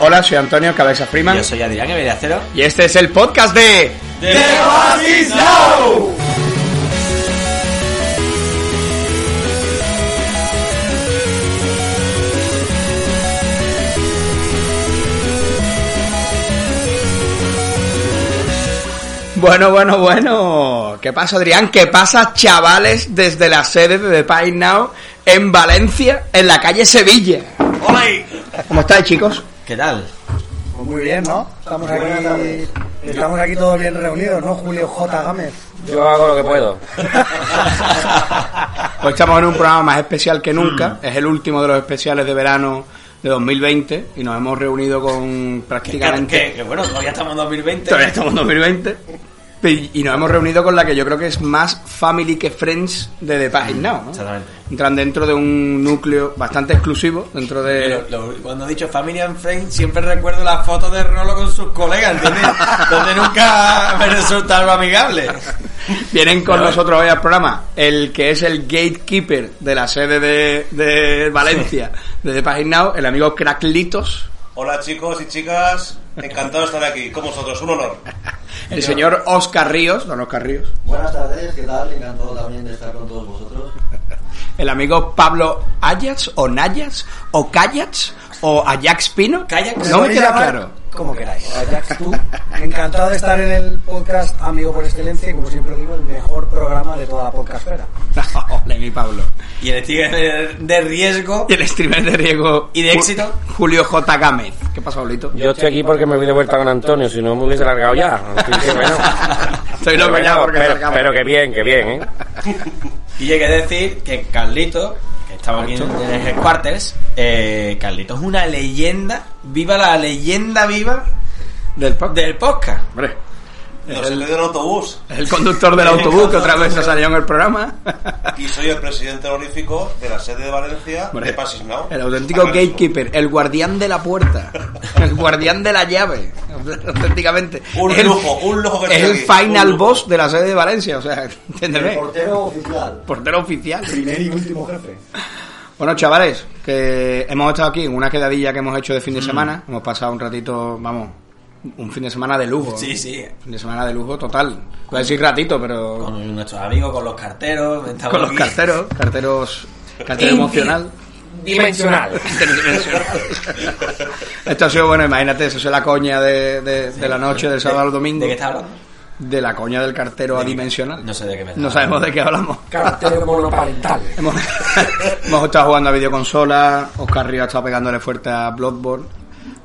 Hola, soy Antonio Cabeza Freeman. Yo soy Adrián Cero Y este es el podcast de... ¡The Oasis Now! Bueno, bueno, bueno. ¿Qué pasa, Adrián? ¿Qué pasa, chavales, desde la sede de The Pine Now en Valencia, en la calle Sevilla? ¡Hola! ¿Cómo estáis, chicos? ¿Qué tal? Pues muy bien, ¿no? Estamos aquí, estamos aquí todos bien reunidos, ¿no? Julio J. Gámez. Yo hago lo que puedo. Hoy estamos en un programa más especial que nunca. Es el último de los especiales de verano de 2020 y nos hemos reunido con prácticamente... Que, que bueno, todavía estamos en 2020. Todavía estamos en 2020. Y nos hemos reunido con la que yo creo que es más family que friends de The Page Now. ¿no? Exactamente. Entran dentro de un núcleo bastante exclusivo, dentro de... Lo- lo- cuando he dicho Family and Friends, siempre recuerdo las fotos de Rolo con sus colegas, ¿entiendes? Donde nunca me resulta algo amigable. Vienen con Pero- nosotros hoy al programa el que es el gatekeeper de la sede de, de Valencia, de The Page Now, el amigo Cracklitos, Hola chicos y chicas, encantado de estar aquí con vosotros, un honor. el señor Oscar Ríos, don Oscar Ríos, Buenas tardes, ¿qué tal? Encantado también de estar con todos vosotros. el amigo Pablo Ayats, o Nayas, o Cayats, o Ajax Pino. Kayaks. No me queda claro. Como queráis. Ajax, tú. Encantado de estar en el podcast Amigo por Excelencia y como siempre digo, el mejor programa de toda la podcastfera. Ole, mi Pablo. Y el sticker de, riesgo. Y el streamer de riesgo. ¿Y de éxito? Julio J. Gámez. ¿Qué pasa, Pablito? Yo estoy aquí porque me voy de vuelta con Antonio, si no me hubiese largado ya. Que. Estoy loco ya porque pero, pero que bien, que bien, ¿eh? Y llegué a decir que Carlito, estaba aquí en en el Headquarters, eh, Carlito es una leyenda, viva la leyenda viva Del podcast. del podcast. Hombre, he quedado en autobús el conductor del autobús que otra vez ha salido en el programa. y soy el presidente honorífico de la sede de Valencia Hombre, de Pasis Now. El auténtico gatekeeper, el guardián de la puerta, el guardián de la llave, auténticamente. Un el- lujo, un lujo que Es el final boss de la sede de Valencia, o sea, El entiéndeme. portero oficial. Portero oficial. Primer y último jefe. Bueno, chavales, que hemos estado aquí en una quedadilla que hemos hecho de fin de semana. Hemos pasado un ratito, vamos, un fin de semana de lujo. Sí, sí. Fin de semana de lujo total. Voy a decir ratito, pero Con nuestros amigos, con los carteros. con los aquí. carteros, carteros, cartero emocional. Dimensional. Esto ha sido bueno, imagínate, eso es la coña de, de- de la noche del sábado al domingo. ¿De qué estás hablando? De la coña del cartero adimensional. No sé de qué me No sabemos de qué hablamos. Carácter monoparental. Hemos, hemos estado jugando a videoconsola. Oscar Ríos ha estado pegándole fuerte a Bloodborne.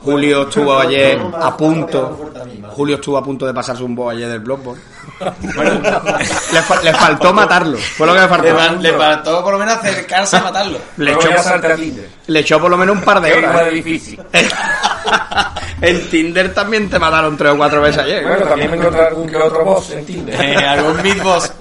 Julio estuvo ayer a punto. Julio estuvo a punto de pasarse un boss ayer del Bloodborne. Le, fa- le faltó matarlo. Fue lo que le Le, faltó. fal- le faltó por lo menos acercarse a matarlo. Le echó, Tinder. le echó por lo menos un par de horas. difícil. en Tinder también te mataron tres o cuatro veces ayer. Bueno, también me encontré algún que otro boss en Tinder. Eh, algún midboss.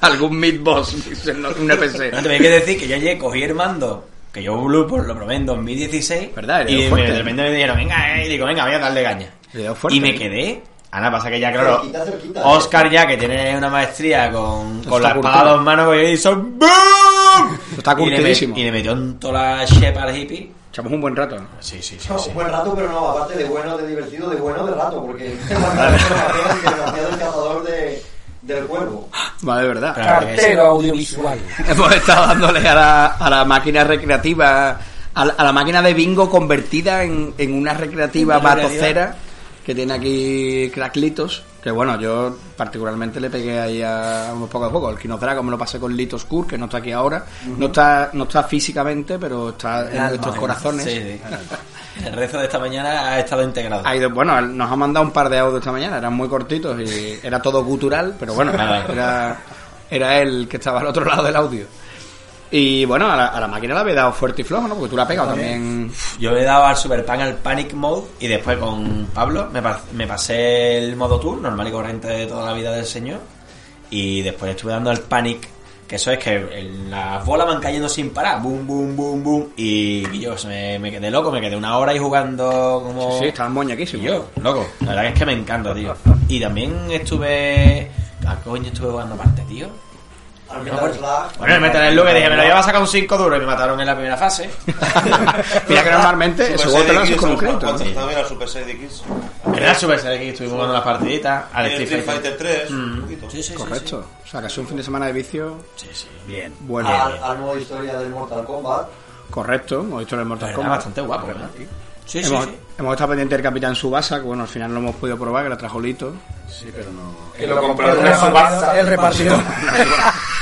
Algún mid boss, un NPC. No, te voy a decir que yo ayer cogí el mando, que yo Blue por lo probé en 2016. ¿Verdad? Y me, fuerte. de repente me dijeron, venga, eh, y digo, venga, voy a darle caña. Fuerte. Y me quedé. Ahora pasa que ya, claro, Cerquita, cerquita. Oscar ya, que tiene una maestría con, con la espada a dos manos, que hizo ¡BOOM! Está Y le me- curtidísimo. Y le metió en toda la shepa al hippie. Echamos un buen rato. ¿no? Sí, sí, sí. No, sí. Buen rato, pero no, aparte de bueno, de divertido, de bueno, de rato, porque el cazador de, del cuervo. Vale, de verdad. Pero- Cartero audiovisual. Hemos estado dándole a la, a la máquina recreativa, a la, a la máquina de bingo convertida en, en una recreativa Una recreativa. batocera que tiene aquí cracklitos. Que bueno, yo particularmente le pegué ahí a unos pocos juegos. El Kinodrago me lo pasé con Litos Kur, que no está aquí ahora. No está no está físicamente, pero está en nuestros corazones. Sí, sí. El rezo de esta mañana ha estado integrado. Ha ido- bueno, nos ha mandado un par de audios esta mañana, eran muy cortitos y era todo gutural, pero bueno, era, era él que estaba al otro lado del audio. Y bueno, a la, a la máquina le había dado fuerte y flojo, ¿no? Porque tú la has pegado también. Yo le he dado al Super Pan al Panic Mode y después con Pablo me, pa- me pasé el modo tour, normal y corriente de toda la vida del señor. Y después estuve dando al Panic, que eso es que el- las bolas van cayendo sin parar, boom, boom, boom, boom. Y, yo se me, me quedé loco, me quedé una hora ahí jugando como. Sí, estaban Y moñaquísimos. yo, loco. La verdad es que me encanta, tío. Y también estuve. ¿A qué coño estuve jugando aparte, tío? Al Metal Slug. Bueno, el Metal Slug dije, me lo iba a sacar un 5 duro y me mataron en la primera fase. Mira que normalmente ese Super juego te lo Saiyan haces X, con un unos crédito. También al Super Saiyan X. Era el Super Saiyan X, estuvimos jugando las partiditas. Al El Street Fighter. Fighter 3. Mm. un poquito. Sí, sí. Correcto. O sea, sido un fin de semana de vicio Sí, sí. Bien. bueno. Al, modo historia del Mortal Kombat. Correcto, hemos visto en el Mortal Era Kombat. bastante guapo, ¿verdad? Sí, sí, hemos, sí. hemos estado pendientes del Capitán Subasa, que bueno, al final no hemos podido probar, que lo trajo Lito. Sí, pero no. Que lo compró El en repartidor. El repartidor.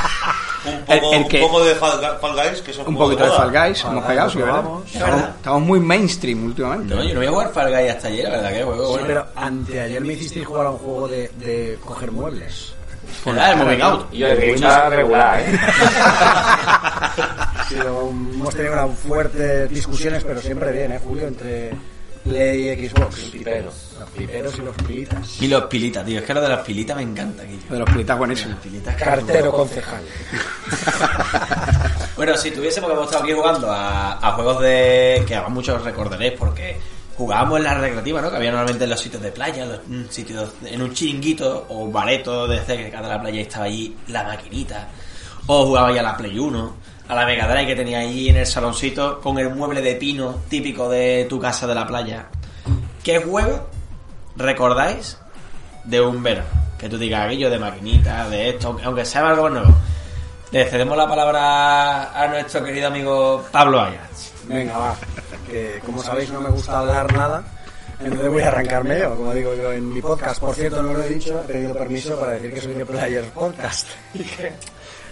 Un El- poco, el que- un poco de Fall, Fall Guys, que es un, poquito de. Fall Guys, hemos pegado, sí, ¿verdad? Estamos, estamos muy mainstream últimamente. No, yo no voy a jugar Fall Guys hasta ayer, la verdad que juego Sí, bueno. pero anteayer me hicisteis jugar a un juego de, de coger muebles. ¿Verdad? El Moving Out. Y el Game está regular, ¿eh? Sí, hemos tenido unas fuertes discusiones, pero siempre bien, ¿eh, Julio? Entre Play y Xbox. Piperos. Los piperos y los pilitas. Y los pilitas, tío. Es que lo de las pilitas me encanta, Guillo. De los pilitas buenísimos. Pilitas Cartero concejal. Bueno, si tuviésemos que hemos estado aquí jugando a, a juegos de. que a muchos recordaréis porque jugábamos en la recreativa, ¿no? Que había normalmente en los sitios de playa, los mm, sitios en un chiringuito o bareto de cerca de la playa y estaba allí la maquinita. O jugaba ya a la Play 1, a la Mega Drive que tenía allí en el saloncito con el mueble de pino típico de tu casa de la playa. ¿Qué juego recordáis de un verano? Que tú digas aquello de maquinita, de esto, aunque- sea algo nuevo. Le cedemos la palabra a nuestro querido amigo Pablo Ayats. Venga, va. Que como sabéis no me gusta hablar nada. Entonces voy a arrancarme yo, como digo yo en mi podcast. Por cierto, no lo he dicho, he pedido permiso para decir que soy de Players Podcast. Y que,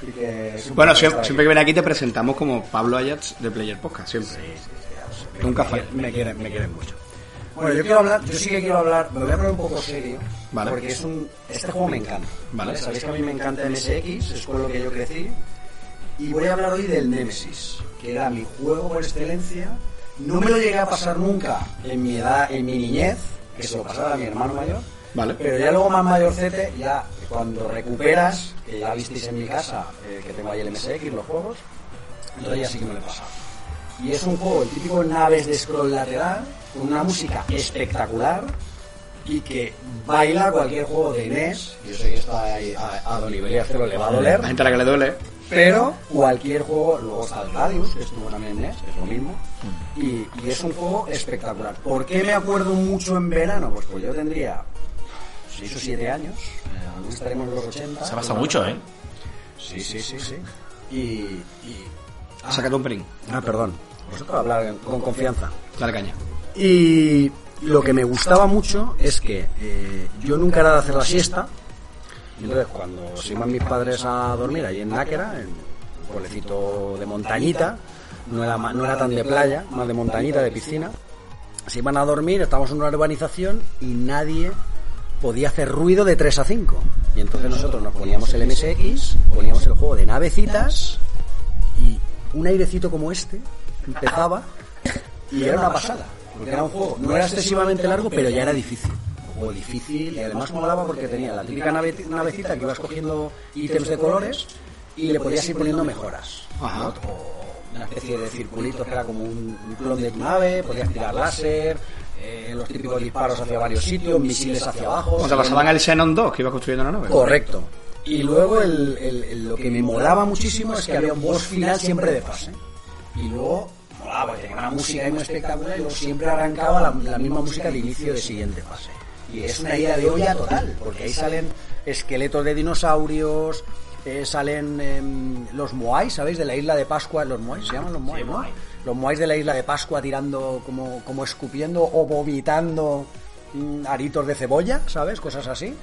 y que Bueno, siempre, que viene aquí te presentamos como Pablo Ayats de Player Podcast, siempre. aquí. Nunca Me- falla. Me quieren, me quieren mucho. Bueno, yo quiero hablar, yo sí que quiero hablar, me voy a poner un poco serio, Vale. porque es un, este juego me encanta. Vale. Sabéis que a mí me encanta MSX, es con lo que yo crecí, y voy a hablar hoy del Nemesis, que era mi juego por excelencia. No me lo llegué a pasar nunca en mi edad, en mi niñez, que se lo pasaba a mi hermano mayor. Vale. Pero ya luego más mayorcete, ya cuando recuperas, que ya visteis en mi casa, eh, que tengo ahí el MSX, los juegos, entonces ya sí que me lo he pasado. Y es un juego, el típico naves de scroll lateral, con una música espectacular y que baila cualquier juego de NES. Yo sé que está ahí a, a Don Iberiácelo le va a doler, La gente a la que le duele. pero cualquier juego, luego está el Radius, que estuvo también en NES, es lo mismo, y, y es un juego espectacular. ¿Por qué me acuerdo mucho en verano? Pues pues yo tendría 6 o 7 años, eh, aún estaremos en los 80. Se ha pasado mucho, ¿eh? Sí, sí, sí, sí. Y... y Sácate un pelín. ah, perdón. Vosotros hablar con confianza. Dale caña. Y lo que me gustaba mucho es que eh, yo nunca era de hacer la siesta. Y entonces, cuando se iban mis padres a dormir allí en Náquera, en un pueblecito de montañita, no era, no era tan de playa, más de montañita, de piscina, se iban a dormir, estábamos en una urbanización y nadie podía hacer ruido de 3 a 5. Y entonces nosotros nos poníamos el MSX, poníamos el juego de navecitas y un airecito como este empezaba y era una pasada. Porque era un juego, no era excesivamente largo, pero ya era difícil. Un juego difícil y además molaba porque tenía la típica nave- navecita que ibas cogiendo ítems de colores y le podías ir poniendo mejoras. Ajá. ¿no? Una especie de circulitos que era como un, un clon de tu nave, podías tirar láser, eh, los típicos disparos hacia varios sitios, misiles hacia abajo. O te pasaban el Xenon 2, que iba construyendo una nave. Correcto. Y luego el, el- el- lo que me molaba muchísimo es que había un boss final siempre de fase. Y luego molaba, porque tenía una música ahí muy espectacular y luego siempre arrancaba la, la misma música de inicio de siguiente fase. Y es una idea de olla total, porque ahí salen esqueletos de dinosaurios, eh, salen em, los Moai, ¿sabéis? De la isla de Pascua, los Moai, se llaman los Moai, ¿no? Los Moais de la isla de Pascua tirando, como, como escupiendo o vomitando mm, aritos de cebolla, ¿sabes? Cosas así.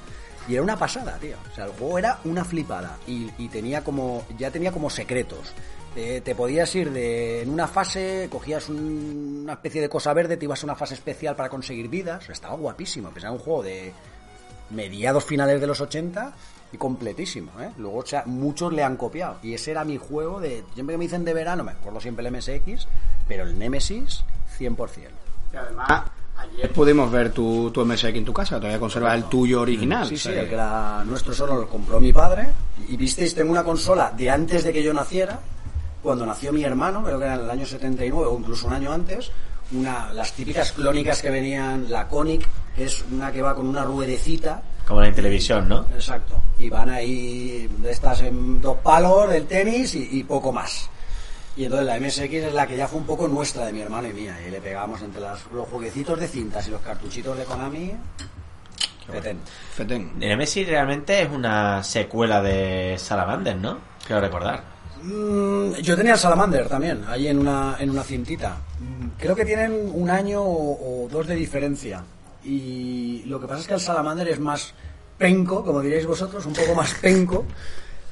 Y era una pasada, tío. O sea, el juego era una flipada. Y, tenía como. Ya tenía como secretos. Eh, te podías ir de. En una fase, cogías un- una especie de cosa verde, te ibas a una fase especial para conseguir vidas. Estaba guapísimo. Pensaba un juego de mediados finales de los 80 y completísimo, ¿eh? Luego, o sea, muchos le han copiado. Y ese era mi juego de. Siempre que me dicen de verano, me acuerdo siempre el MSX, pero el Nemesis, 100%. Y además, ayer pudimos ver tu, tu MSX en tu casa, todavía conservas el tuyo original. Sí, sí, el que era nuestro solo lo compró mi padre. Y visteis, tengo una consola de antes de que yo naciera, cuando nació mi hermano, creo que era en el año 79 o incluso un año antes. Una, las típicas clónicas que venían, la Conic, es una que va con una ruedecita Como la televisión, ¿no? Exacto. y van ahí de estas en dos palos del tenis y, y poco más. Y entonces la MSX es la que ya fue un poco nuestra, de mi hermano y mía. Y le pegábamos entre las- los jueguecitos de cintas y los cartuchitos de Konami. Fetén. Fetén. Nemesis realmente es una secuela de Salamander, ¿no? Quiero recordar. Mm, yo tenía el Salamander también, ahí en una, en una cintita. Mm, Creo que tienen un año o, o dos de diferencia. Y lo que pasa es que el Salamander es más penco, como diréis vosotros, un poco más penco.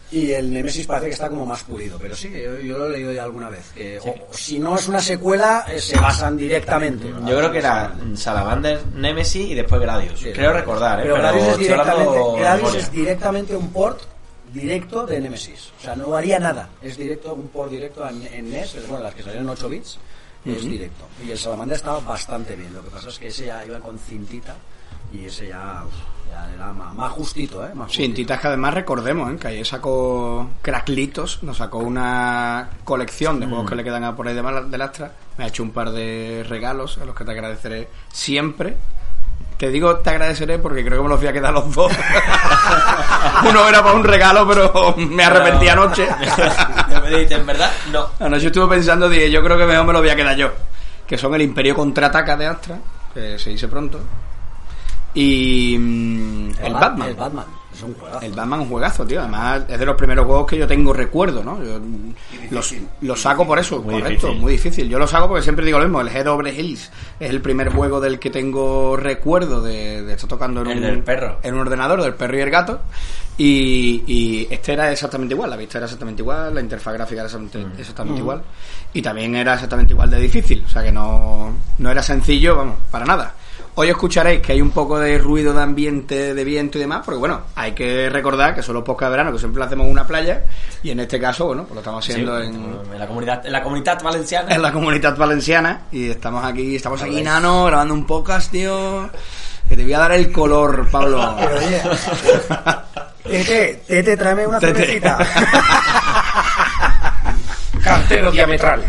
Y el Nemesis parece que está como más pulido. Pero sí, yo, yo lo he leído ya alguna vez. que, o- o si no es una secuela, eh, se basan directamente. Yo creo que era Salamander, Nemesis y después Gradius. Sí. Creo recordar, ¿eh? Pero, Gradius, es directamente, Gradius es directamente un port directo de Nemesis. O sea, no haría nada. Es directo, un port directo en, en NES, es, bueno, las que salieron en 8 bits, es directo. Y el Salamander estaba bastante bien. Lo que pasa es que ese ya iba con cintita y ese ya, uf, ya era más, más justito, ¿eh? Más justito. Cintitas que además recordemos, ¿eh? que ahí sacó Cracklitos, nos sacó una colección de juegos que le quedan a por ahí de, de lastra. Me ha hecho un par de regalos a los que te agradeceré siempre. Te digo te agradeceré porque creo que me los voy a quedar los dos. Uno era para un regalo, pero me arrepentí anoche. me dijiste, en verdad, no. Anoche estuve pensando, dije, yo creo que mejor me lo voy a quedar yo. Que son el Imperio Contraataca de Astra, que se dice pronto. Y mm, el Bat- Batman. El Batman. Es un juegazo. El Batman es un juegazo, tío. Además, es de los primeros juegos que yo tengo recuerdo, ¿no? Yo los, los saco por eso, Muy correcto, difícil. muy difícil. Yo lo saco porque siempre digo lo mismo. El Head Over Hills es el primer juego del que tengo recuerdo de, de estar tocando en El un, del perro. en un ordenador, del perro y el gato. Y, y este era exactamente igual. La vista era exactamente igual, la interfaz gráfica era exactamente, Mm. exactamente igual. Y también era exactamente igual de difícil. O sea que no, no era sencillo, vamos, para nada. Hoy escucharéis que hay un poco de ruido de ambiente, de viento y demás, porque bueno, hay que recordar que son los podcasts de verano, que siempre lo hacemos en una playa, y en este caso, bueno, pues lo estamos haciendo Sí, en, en la comunidad, en la comunidad valenciana. en la comunidad valenciana, y estamos aquí, estamos aquí, Nano, grabando un podcast, tío, que te voy a dar el color, Pablo. Pero oye, Tete, Tete, tráeme una Tete. cervecita. Cartero diametral.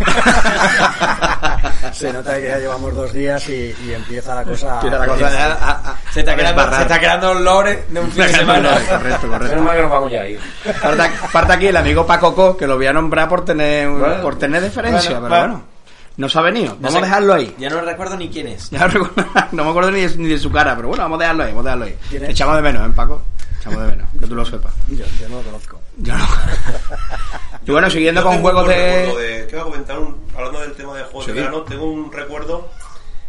Se nota que ya llevamos dos días y, y empieza la cosa. Empieza la cosa a- a- a- Se está, desbarrar. se está quedando lore de un fin de semana. correcto, correcto. Menos mal que nos vamos ya a ir. Parte, parte aquí el amigo Paco Co, que lo voy a nombrar por tener, Bueno. por tener deferencia, Bueno, pero bueno. bueno, no se ha venido. No Vamos sé- a dejarlo ahí. Ya no recuerdo ni quién es. Ya no, recuerdo- no me acuerdo ni de, ni de su cara, pero bueno, vamos a dejarlo ahí, vamos a dejarlo ahí. Echamos de menos, ¿eh, Paco? Echamos de menos, que tú lo sepas. Yo, yo no lo conozco. Yo no. y bueno, siguiendo Yo con juegos un recuerdo de... ¿Qué voy a comentar? Un- hablando del tema de juegos Sí. de verano, tengo un recuerdo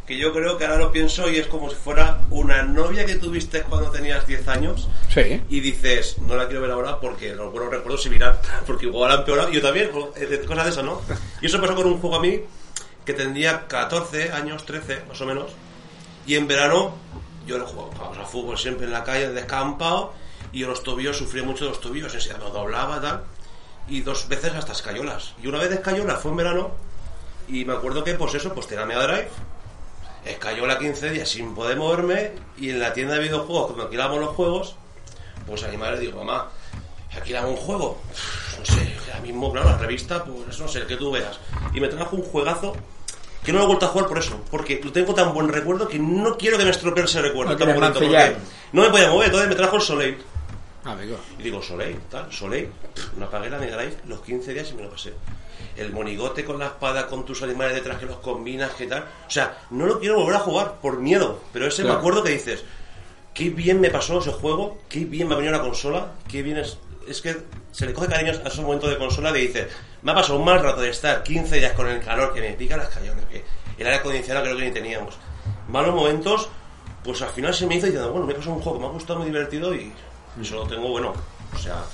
que yo creo que ahora lo pienso y es como si fuera una novia que tuviste cuando tenías 10 años Sí. y dices, no la quiero ver ahora porque los buenos recuerdos se miran, porque igual han empeorado. Yo también, de- cosas de esas, ¿no? Y eso pasó con un juego a mí que tendría 14 años, 13 más o menos, y en verano yo lo jugaba, jugábamos a fútbol siempre en la calle, descampado, y los tobillos, sufría mucho de los tobillos, me doblaba tal, y dos veces hasta escayolas. Y una vez escayolas fue en verano, y me acuerdo que pues eso, pues tenía Mega Drive, escayola 15 días sin poder moverme, y en la tienda de videojuegos, cuando alquilábamos los juegos, pues a mi madre digo, mamá, alquilamos un juego, no sé, ahora mismo, claro, la revista, pues no sé, el que tú veas. Y me trajo un juegazo que no lo he vuelto a jugar por eso, porque lo tengo tan buen recuerdo que no quiero que me estropee ese recuerdo No tan bonito, porque no me podía mover, entonces me trajo el Soleil. Amigo. Y digo, Soleil, tal, Soleil, me apagué la Mega Drive los 15 días y me lo pasé. El monigote con la espada, con tus animales detrás que los combinas, que tal. O sea, no lo quiero volver a jugar por miedo, pero ese Claro. me acuerdo que dices, qué bien me pasó ese juego, qué bien me ha venido la consola, qué bien es. Es que se le coge cariño a esos momentos de consola y dices, me ha pasado un mal rato de estar 15 días con el calor que me pica las cayones, que el aire acondicionado creo que ni teníamos. Malos momentos, pues al final se me hizo diciendo, bueno, me ha pasado un juego que me ha gustado, muy divertido y eso lo tengo, bueno, o sea,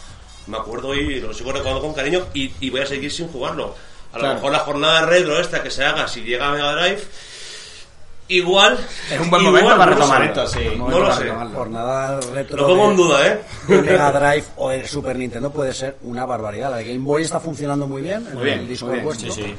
me acuerdo y lo sigo recordando con cariño y, y voy a seguir sin jugarlo. A lo mejor la jornada de retro esta que se haga si llega a Mega Drive, igual. Es un buen igual, momento para retomar esto, sí. No lo sé. Jornada retro. Lo pongo en duda, ¿eh? Mega Drive o de Super Nintendo puede ser una barbaridad. La de Game Boy está funcionando muy bien, Muy bien, el disco muy bien, vuestro. sí, sí.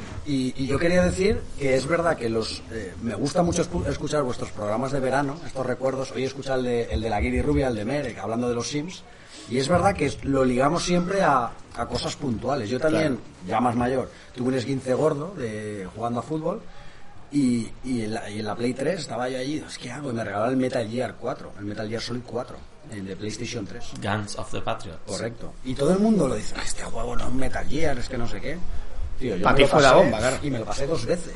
Y, y yo quería decir que es verdad que los eh, me gusta mucho escu- escuchar vuestros programas de verano, estos recuerdos. Hoy escuchar el de, el de la Guiri Rubia, el de Merck, hablando de los Sims. Y es verdad que lo ligamos siempre a, a cosas puntuales. Yo también, ya más mayor, tuve un esguince gordo de jugando a fútbol. Y, y, en la, y en la Play 3 estaba yo allí, ¿qué hago? Y me regalaron el Metal Gear 4, el Metal Gear Solid 4. el de PlayStation 3. Guns of the Patriots. Correcto. Y todo el mundo lo dice, "Ah, este juego no es Metal Gear, es que no sé qué. Tío, yo Pa' me ti lo fue la bomba, claro. Y me lo pasé dos veces.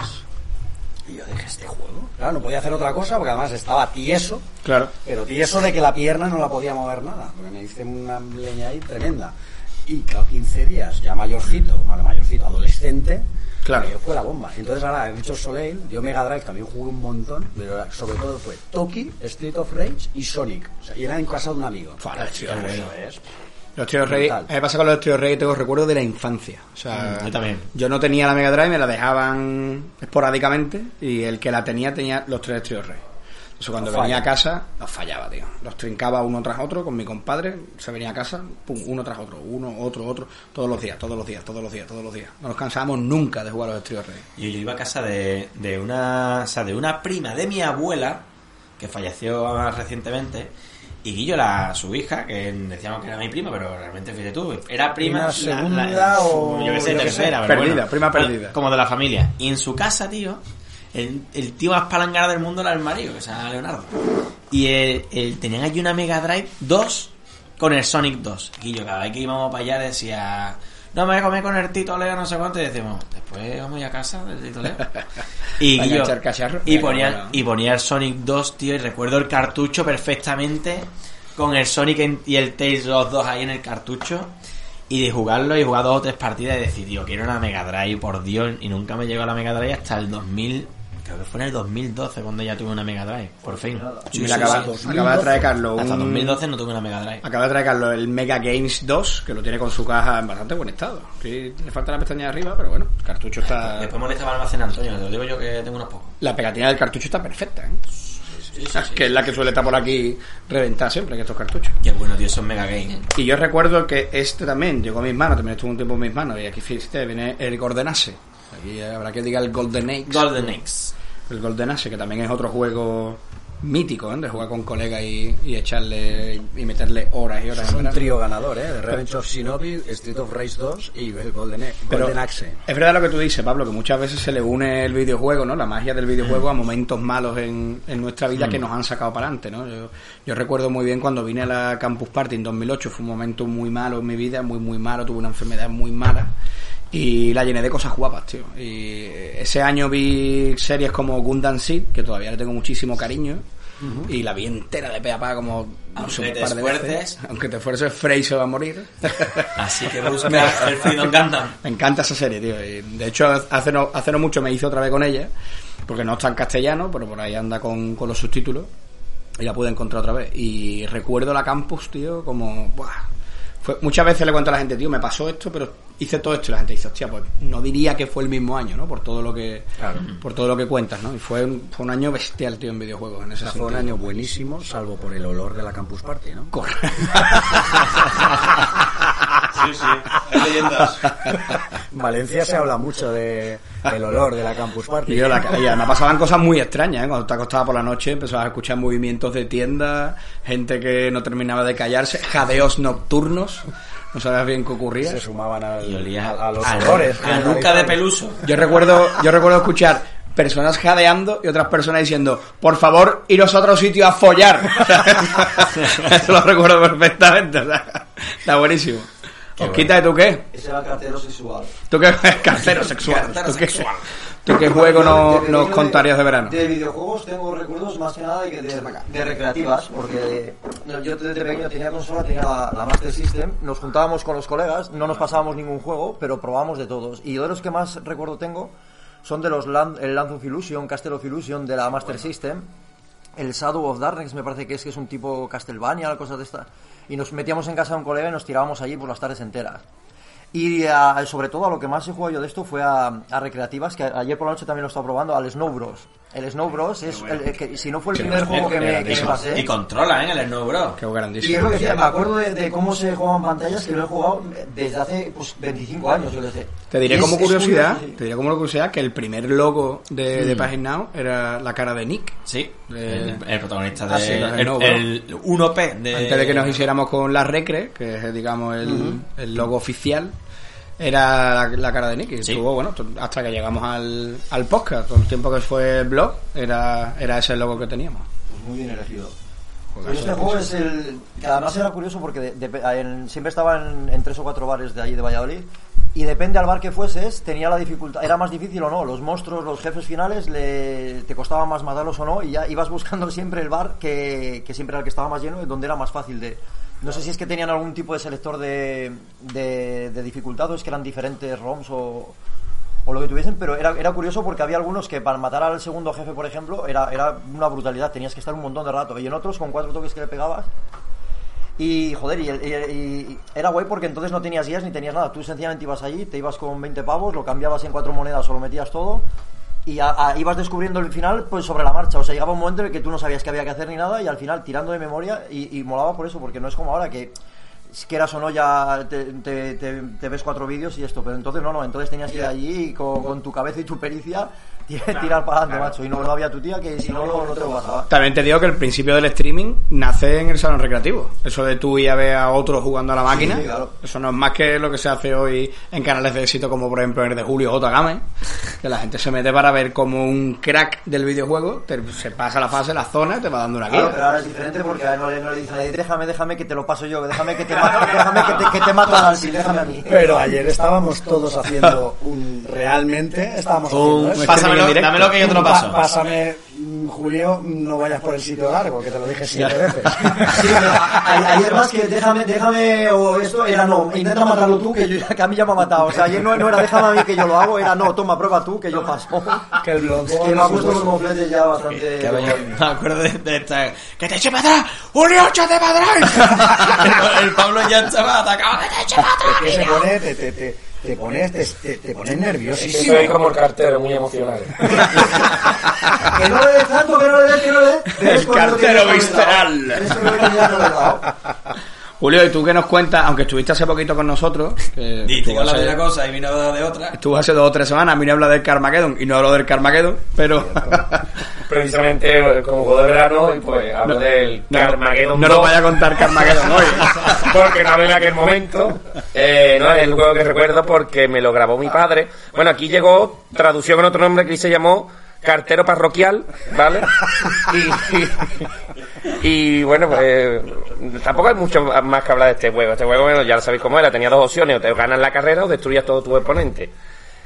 Y yo dije, ¿este juego? Claro, no podía hacer otra cosa porque además estaba tieso, Claro. pero tieso de que la pierna no la podía mover nada, porque me hice una leña ahí tremenda. Y claro, 15 días, ya mayorcito, bueno, mayorcito, adolescente, Claro. eh, fue la bomba. Entonces ahora he dicho Soleil, yo Mega Drive también jugué un montón, pero sobre todo fue Toki, Street of Rage y Sonic. O sea, y era en casa de un amigo. Tío, eso es. Los Trios Reyes, a mí me pasa con los Trios Reyes, tengo recuerdos de la infancia. O sea, Mm, yo también. yo no tenía la Mega Drive, me la dejaban esporádicamente y el que la tenía tenía los tres Trios Reyes. Eso cuando venía a casa, los fallaba, tío. Los trincaba uno tras otro con mi compadre, se venía a casa, pum, uno tras otro, uno, otro, otro, todos los días, todos los días, todos los días, todos los días. No nos cansábamos nunca de jugar a los Trios Reyes. Y yo iba a casa de, de una o sea, de una prima de mi abuela que falleció más recientemente y Guillo la su hija que decíamos que era mi prima pero realmente fíjate tú era prima segunda la- o yo qué sé yo tercera sé. pero Perdida, bueno, prima perdida. como de la familia y en su casa tío el, el tío más palangana del mundo era el marido que se llama Leonardo. Y él, él- tenían allí una Mega Drive 2 con el Sonic 2 Guillo cada vez que íbamos para allá decía no me voy a comer con el Tito Leo no sé cuánto y decimos después vamos a ir a casa del Tito Leo y cacharro. y Venga, ponía, y ponía el Sonic 2, tío, y recuerdo el cartucho perfectamente con el Sonic y el Tails los dos ahí en el cartucho y de jugarlo y jugar dos o tres partidas y decir, tío, quiero una Mega Drive, por Dios, y nunca me llegó la Mega Drive hasta el 2000, creo que fue en el 2012 cuando ya tuve una Mega Drive, por fin. Sí, Mira, sí, acaba, sí. acaba de traer Carlos Hasta un- 2012 no tuve una Mega Drive. Acaba de traer Carlos el Mega Games 2, que lo tiene con su caja en bastante buen estado. Sí, le falta la pestaña de arriba, pero bueno, el cartucho está... Después molestaba el almacén Antonio, te lo digo yo que tengo unos pocos. La pegatina del cartucho está perfecta, ¿eh? que es la que suele estar por aquí reventar siempre, que estos cartuchos. Qué bueno, tío, son Mega Game. ¿eh? Y yo recuerdo que este también llegó a mis manos, también estuvo un tiempo en mis manos, y aquí fíjate, viene el Golden Ace. Aquí habrá que diga el Golden Axe. Golden X. El Golden Ace, que también es otro juego mítico, ¿eh? De jugar con colegas y, y echarle y meterle horas y horas. Es en un trío ganador, ¿eh? The Revenge of Shinobi, Street of Rage 2 y el Golden, Pero Golden Axe. es verdad lo que tú dices, Pablo, que muchas veces se le une el videojuego, ¿no? La magia del videojuego a momentos malos en, en nuestra vida que nos han sacado para adelante, ¿no? Yo, yo recuerdo muy bien cuando vine a la Campus Party en 2008, fue un momento muy malo en mi vida, muy, muy malo, tuve una enfermedad muy mala y la llené de cosas guapas, tío. Y ese año vi series como Gundam Seed, que todavía le tengo muchísimo cariño. Y la vi entera de pe a pa como no sé, Aunque un te par de esfuerces. veces. Aunque te esfuerces, Frey se va a morir. Así que busca el Freedom Gundam. Me encanta esa serie, tío. Y de hecho, hace no, hace no mucho me hice otra vez con ella, porque no está en castellano, pero por ahí anda con, con los subtítulos. Y la pude encontrar otra vez. Y recuerdo la campus, tío, como... Buah. Fue, muchas veces le cuento a la gente, tío, me pasó esto, pero hice todo esto. Y la gente dice, hostia, pues no diría que fue el mismo año, ¿no? Por todo lo que, por todo lo que cuentas, ¿no? Y fue un, fue un año bestial, tío, en videojuegos. En ese fue un año buenísimo, salvo por el olor de la Campus Party, ¿no? Correcto. Sí, sí, hay leyendas. En Valencia se habla mucho de el olor de la Campus Party. Y yo la- y además pasaban cosas muy extrañas, ¿eh? Cuando te acostabas por la noche empezabas a escuchar movimientos de tiendas, gente que no terminaba de callarse, jadeos nocturnos, no sabías bien qué ocurría. se sumaban al- Y olía a, a los a, olores. a nuca de peluso. Yo recuerdo, yo recuerdo escuchar personas jadeando y otras personas diciendo, por favor, iros a otro sitio a follar. Eso lo recuerdo perfectamente, o sea, está buenísimo. ¿Os quita de tú qué? Ese era el cartero sexual. ¿Tú qué? Cartero sexual. Cartero ¿Tú qué, sexual. ¿Tú qué juego no, De nos contarías de verano? De videojuegos tengo recuerdos más que nada de, que de, de recreativas, porque yo desde pequeño tenía consola, tenía la, la Master System, nos juntábamos con los colegas, no nos pasábamos ningún juego, pero probábamos de todos. Y yo de los que más recuerdo tengo son de los Land, el Lands of Illusion, Castle of Illusion de la Master System, el Shadow of Darkness me parece que es que es un tipo Castlevania, cosas de estas. Y nos metíamos en casa de un colega y nos tirábamos allí por las tardes enteras. Y ah, sobre todo a lo que más he jugado yo de esto fue a, a recreativas, que ayer por la noche también lo estaba probando, al Snow Bros. El Snow Bros es, el, el que, si no fue el primer juego que me, que me pasé. Y controla, ¿eh? El Snow Bro. Qué Y es grandísimo. lo que decía, me acuerdo de, de cómo se jugaban pantallas, que lo he jugado desde hace pues, 25 años, yo desde. Te diré Es- como curiosidad, curioso, sí. te diré como curiosidad que el primer logo de, de Page Now era la cara de Nick. Sí, el, el protagonista de. ah, sí, el el, Snow Bro. el 1P de. Antes de que nos hiciéramos con la Recre, que es digamos el, el logo oficial, era la, la cara de Nick. Y Sí. estuvo, bueno, hasta que llegamos al, al podcast, todo el tiempo que fue el blog, era, era ese el logo que teníamos. Pues muy bien elegido. Y este juego es el. que además era curioso porque de- de- en- siempre estaba en, en tres o cuatro bares de allí de Valladolid. Y depende al bar que fueses, tenía la dificultad. Era más difícil o no. Los monstruos, los jefes finales, le, te costaba más matarlos o no. Y ya ibas buscando siempre el bar que, que siempre era el que estaba más lleno y donde era más fácil de. No sé si es que tenían algún tipo de selector de, de, de dificultad o es que eran diferentes ROMs o, o lo que tuviesen, pero era, era curioso porque había algunos que para matar al segundo jefe, por ejemplo, era, era una brutalidad, tenías que estar un montón de rato, y en otros con cuatro toques que le pegabas. Y joder, y, y era guay porque entonces no tenías guías ni tenías nada, tú sencillamente ibas allí, te ibas con 20 pavos, lo cambiabas en cuatro monedas o lo metías todo. Y a- a- ibas descubriendo el final pues sobre la marcha, o sea, llegaba un momento en el que tú no sabías qué había que hacer ni nada y al final tirando de memoria y, y molaba por eso, porque no es como ahora que quieras o no ya te, te- te- te ves cuatro vídeos y esto, pero entonces no, no, entonces tenías que ir allí con tu cabeza y tu pericia tirar, tirar para adelante, macho, y no, no había tu tía que si no, no, no te lo pasaba. También te digo que el principio del streaming nace en el salón recreativo. Eso de tú ir a ver a otros jugando a la máquina, sí, claro. eso no es más que lo que se hace hoy en canales de éxito como por ejemplo el de Julio J. Game, que la gente se mete para ver como un crack del videojuego, te- se pasa la fase, la zona y te va dando una Claro, guía. pero ahora es diferente porque a él no le, no le dicen, "Ay, déjame, déjame que te lo paso yo, déjame que te mato, déjame que te, que te mato a Nancy, déjame a mí. Pero ayer estábamos todos haciendo un. Realmente estábamos haciendo eso. Pásamelo, dámelo que yo te lo paso. Pa- pásame, mm, Julio, no vayas por el sitio largo, que te lo dije siete veces. Sí, pero a- a- ayer más que déjame, déjame o esto era no, intenta matarlo tú que, yo, que a mí ya me ha matado. O sea, ayer no, no era déjame a mí que yo lo hago, era no, toma, prueba tú que yo paso. que el blog. Que me ha puesto los mofletes ya bastante. Yo me acuerdo de, de esta. ¡Que te eche para atrás! ¡Julio, échate para atrás! el, el Pablo ya estaba atacado. ¡Que te eche para atrás! que se pone, te, te, te, te pones, te, te, te pones nerviosísimo. Soy como el cartero, muy emocional. Que no le des tanto, que no le des, que no le des. Lo que cartero visceral. Eso es lo que ya no le he dado. Julio, ¿y tú qué nos cuentas? Aunque estuviste hace poquito con nosotros, que con la hace- de una cosa y vino de otra. estuvo hace dos o tres semanas, a mí no habla del Carmageddon y no hablo del Carmageddon, pero... Precisamente como juego de verano, y pues hablo del No, Carmageddon no 2, nos vaya a contar Carmageddon hoy. porque no hablé en aquel momento. Eh, no, es el juego que recuerdo porque me lo grabó mi padre. Bueno, aquí llegó traducción con otro nombre que se llamó Cartero Parroquial, ¿vale? Y, y, y, bueno, pues tampoco hay mucho más que hablar de este juego. Este juego, bueno, ya lo sabéis cómo era, tenía dos opciones, o te ganas la carrera o destruyas todo tu oponente.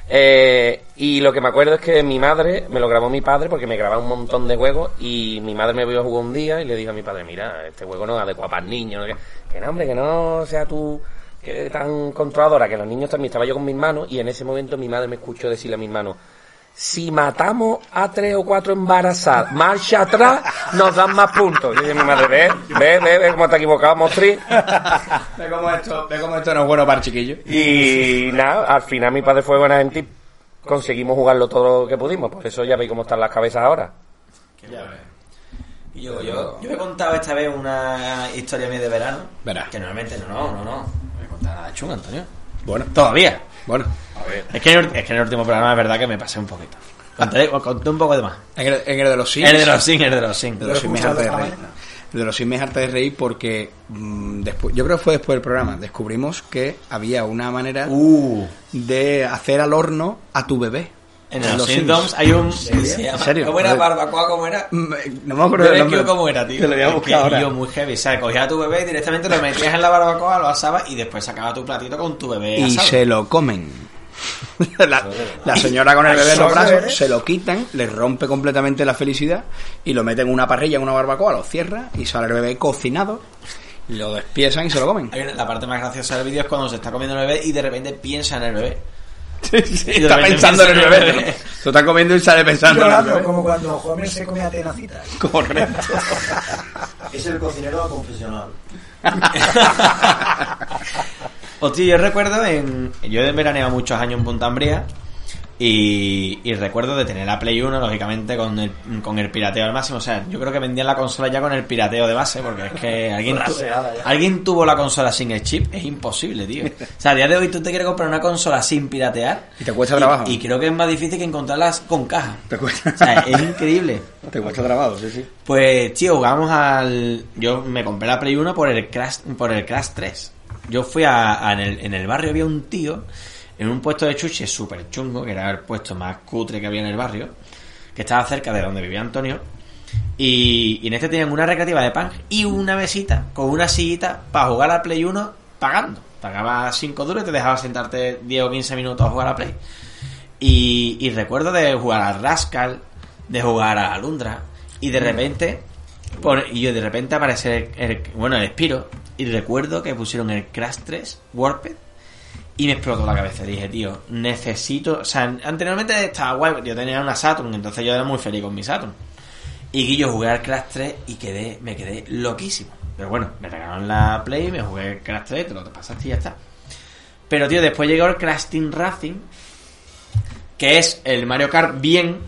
Eh, y lo que me acuerdo es que mi madre, me lo grabó mi padre porque me grababa un montón de juegos y mi madre me vio jugar un día y le dijo a mi padre, mira, este juego no es adecuado para niños, que, que no, hombre, que no sea tú que tan controladora, que los niños también estaba yo con mis manos y en ese momento mi madre me escuchó decirle a mis manos, si matamos a tres o cuatro embarazadas, marcha atrás, nos dan más puntos. Yo, mi madre, ve, ve, ve, ve cómo está equivocado, Mostri. Ve cómo esto, ve cómo esto no es bueno para el chiquillo. Y nada, al final mi padre fue buena gente y conseguimos jugarlo todo lo que pudimos. Por eso ya veis cómo están las cabezas ahora. Y yo, yo, yo he contado esta vez una historia mía de verano. Verás. Que normalmente no, no, no, no. No he contado nada chungo, Antonio. Bueno, Todavía. Bueno. Es que, en el, es que en el último programa es verdad que me pasé un poquito. Conté, conté un poco de más. En el, en el de los Sims... El de los Sims, el de los Sims. de los Sims me harta de reír. El de los Sims me harta de reír porque mm, después, yo creo que fue después del programa, descubrimos que había una manera Uh. de hacer al horno a tu bebé. En los Simpsons hay un... llama- serio? ¿Cómo era barbacoa? ¿Cómo era? Mm, No me acuerdo del nombre. ¿Cómo era, tío? Te lo voy a buscar ahora. Yo muy heavy. O sea, cogías a tu bebé y directamente lo metías en la barbacoa, lo asabas y después sacabas tu platito con tu bebé y asado. se lo comen. La, la señora con el bebé en los brazos se lo quitan, le rompe completamente la felicidad y lo meten en una parrilla, en una barbacoa, lo cierra y sale el bebé cocinado, lo despiezan y se lo comen. La parte más graciosa del vídeo es cuando se está comiendo el bebé y de repente piensa en el bebé. Sí, está pensando en el bebé. Lo está comiendo y sale pensando en el bebé. como cuando Homer se come a tenacitas. Correcto. Es el cocinero confesional. Hostia, yo recuerdo en. Yo he veraneado muchos años en Punta Umbría. Y, y recuerdo de tener la Play 1, lógicamente, con el, con el pirateo al máximo. O sea, yo creo que vendían la consola ya con el pirateo de base, porque es que alguien, tu- alguien tuvo la consola sin el chip. Es imposible, tío. O sea, a día de hoy tú te quieres comprar una consola sin piratear. Y te cuesta trabajo. Y creo que es más difícil que encontrarlas con caja. Te cuesta. O sea, es increíble. Te cuesta trabajo, sí, sí. Pues, tío, jugamos al. Yo me compré la Play 1 por el Crash, por el Crash 3. Yo fui a, a- en, el, en el barrio, había un tío en un puesto de chuches súper chungo, que era el puesto más cutre que había en el barrio, que estaba cerca de donde vivía Antonio. Y, y en este tenían una recreativa de punk y una mesita con una sillita para jugar a Play 1 pagando. Pagaba 5 duros y te dejaba sentarte 10 o 15 minutos a jugar a Play. Y, y recuerdo de jugar al Rascal, de jugar a Alundra, y de repente, por, y yo de repente aparece el, el- bueno, el Spiro, y recuerdo que pusieron el Crash 3, Warped, y me explotó la cabeza. Dije, tío, necesito. O sea, anteriormente estaba guay, yo tenía una Saturn, entonces yo era muy feliz con mi Saturn. Y yo jugué al Crash 3 y quedé, me quedé loquísimo. Pero bueno, me regalaron la Play, me jugué el Crash 3, te lo pasaste y ya está. Pero tío, después llegó el Crash Team Racing, que es el Mario Kart bien.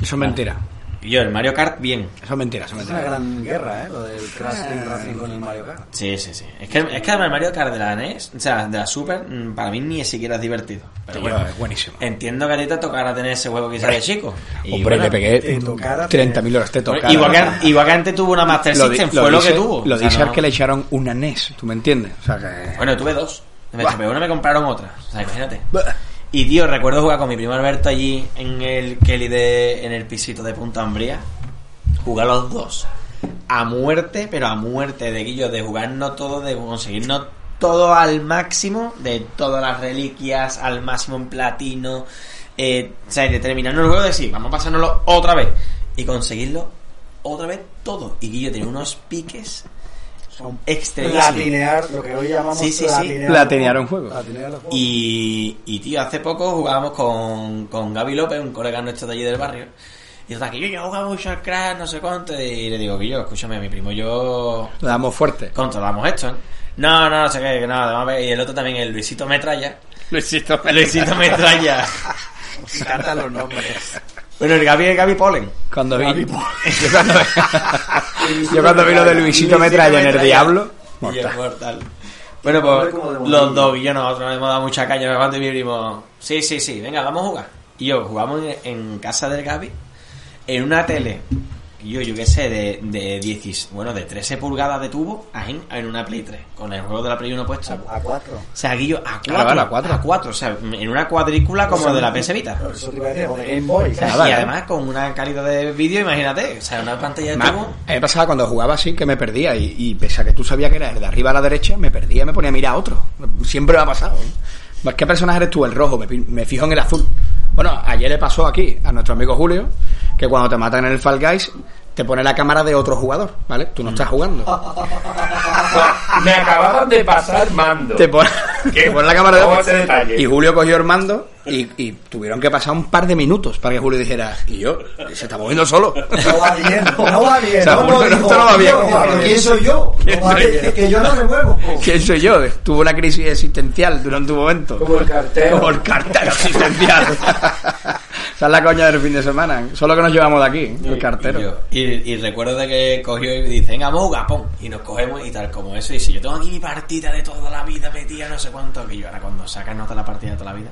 Eso es mentira. Y yo, el Mario Kart bien. Eso es mentira, eso es Es una mentira. gran guerra, ¿eh? Lo del Crash Team Racing con el Mario Kart. Sí, sí, sí. Es que, es que el Mario Kart de la NES, o sea, de la Super, mm, para mí ni siquiera es divertido. Pero bueno, es buenísimo. entiendo que a ti te tocará tener ese juego quizás de chico. Y Hombre, bueno, le pegué te tocara- 30.000 horas, te tocara. igual, que, igual que antes tuvo una Master Lo di- System, fue lo que tuvo. Lo O sea, dice no- al que le echaron una NES, ¿tú me entiendes? O sea que... Bueno, tuve dos. Me una, me compraron otra. O sea, imagínate. Y tío, recuerdo jugar con mi primo Alberto allí en el Kelly de, en el pisito de Punta Umbría. Jugar los dos. A muerte, pero a muerte de Guillo, de jugarnos todo, de conseguirnos todo al máximo, de todas las reliquias, al máximo en platino. Eh, o sea, de terminarnos el juego de decir, vamos a pasárnoslo otra vez. Y conseguirlo otra vez todo. Y Guillo tiene unos piques Son platinear, lo que hoy llamamos Sí, sí, sí. platinear. Un juego. Platinear los juegos. Y, y tío, hace poco jugábamos con, con Gaby López, un colega nuestro de allí del barrio. Y total, que yo ya jugaba mucho al Crash, no sé cuánto. Y le digo que yo, escúchame, mi primo, yo Le damos fuerte. controlamos esto. ¿eh? No, no, no sé qué, que nada, vamos a ver. Y el otro también, el Luisito Metralla. Luisito. Luisito Metralla. Me encantan los nombres. Bueno, el Gaby es Gaby Pollen. Cuando vi... yo, cuando... yo cuando vi lo de Luisito Metralla en el Diablo... Y el mortal. mortal. Bueno, pues los dos y yo nosotros nos hemos dado mucha caña cuando y primo. Sí, sí, sí, venga, vamos a jugar. Y yo jugamos en, en casa del Gaby en una tele. Yo, yo qué sé, de, de 10, bueno, de 13 pulgadas de tubo ajín, en una Play 3, con el juego de la Play 1 puesto. A cuatro. O sea, Guillo, a 4. Claro, vale, a cuatro. A 4, o sea, en una cuadrícula como de la PS Vita. Eso te iba a decir, o de Game Boy. O sea, Nada, y ¿eh? además con una calidad de vídeo, imagínate, o sea, una pantalla de Ma- tubo. A mí me pasaba cuando jugaba así que me perdía y, y pese a que tú sabías que era el de arriba a la derecha, me perdía y me ponía a mirar a otro. Siempre me ha pasado. ¿eh? ¿Qué personaje eres tú? El rojo, me, me fijo en el azul. Bueno, ayer le pasó aquí a nuestro amigo Julio que cuando te matan en el Fall Guys te pone la cámara de otro jugador, ¿vale? Tú no estás jugando. Me acababan de pasar mando. Te pone, Y Julio cogió el mando y, y tuvieron que pasar un par de minutos para que Julio dijera, y yo, se está moviendo solo. No va bien, no va bien. O sea, no, dijo, esto no va bien. "Yo, ¿pero ¿Quién soy yo? No que yo no me muevo. ¿Quién soy yo? Tuvo una crisis existencial durante un momento. Como el cartero. Como el cartero existencial. Esa es la coña del fin de semana. Solo que nos llevamos de aquí, el cartero. Y, yo- y- y recuerdo de que cogió y dice, venga, vamos a jugar, pum", Y nos cogemos y tal como eso. Y dice, yo tengo aquí mi partida de toda la vida metida, no sé cuánto. Que yo ahora cuando sacas nota la partida de toda la vida,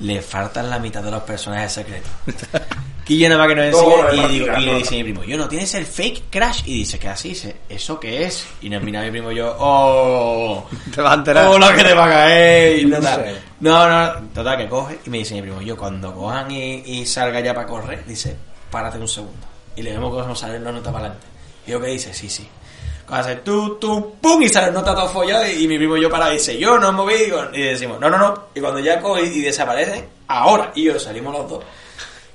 le faltan la mitad de los personajes secretos. Que yo nada más que nos enseña y, digo- y le dice a mi primo, yo no tienes el fake crash. Y dice que así, dice, ¿eso qué es? Y nos mira mi primo y yo, oh, Te vas a enterar. oh, lo que te va a caer. Y No total. No, no, total, que coge y me dice mi primo, yo cuando cojan y, y salga ya para correr, dice, párate un segundo. Y le vemos cómo sale una nota para adelante. Y yo que dice, sí, sí. Cuando hace tú, tú, pum, y sale una nota todo follado y, y mi primo y yo para dice, yo no me moví, y y decimos, no, no, no. Y cuando ya coge y desaparece, ahora. Y yo salimos los dos.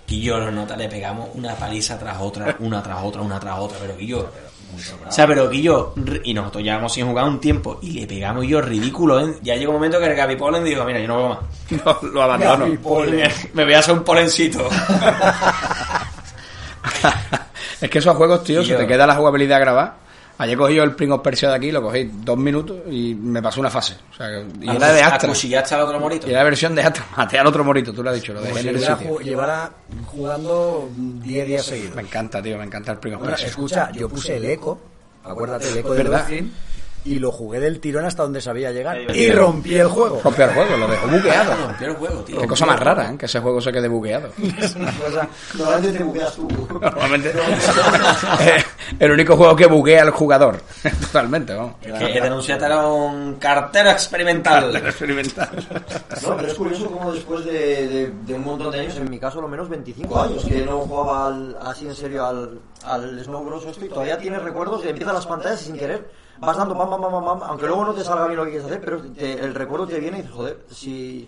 Y yo los notas le pegamos una paliza tras otra, una tras otra, una tras otra, pero que yo. O sea, pero que yo, y nosotros llevamos sin jugar un tiempo, y le pegamos y yo ridículo. ¿eh? Ya llegó un momento que el Gaby Polen dijo, mira, yo no veo más. No, lo abandono. Gaby Polen. Me voy a hacer un polencito. es que esos juegos, tío, Y se te queda la jugabilidad grabada. Ayer cogí yo el Prince of Persia de aquí, lo cogí dos minutos y me pasó una fase. O sea, y era de Astra. Acuchillaste al otro morito. Y era la versión de Astra. Maté al otro morito, tú lo has dicho, lo dejé si en el llevara, sitio. ju- llevara jugando 10 días seguidos. Me encanta, tío, me encanta el Prince of Bueno, Persia. escucha, yo puse el eco, acuérdate, el eco de verdad. Y lo jugué del tirón hasta donde sabía llegar. Y rompí el juego. Rompió el juego, lo dejó bugueado. Rompió el juego, tío. Qué cosa más rara, ¿eh? Que ese juego se quede bugueado. Es una cosa. Normalmente te bugueas tú. Normalmente el único juego que buguea al jugador. Totalmente, vamos. Que denunciaste a un cartero experimental. Experimental. No, pero es curioso como después de, de- de un montón de años, en mi caso lo menos 25 años, que no jugaba al- así en serio al, al Snow Bros. esto y todavía tienes recuerdos, que empiezan las pantallas y sin querer vas dando pam, pam, pam, pam, aunque luego no te salga bien lo que quieres hacer, pero te- el recuerdo te viene y dices, joder, si...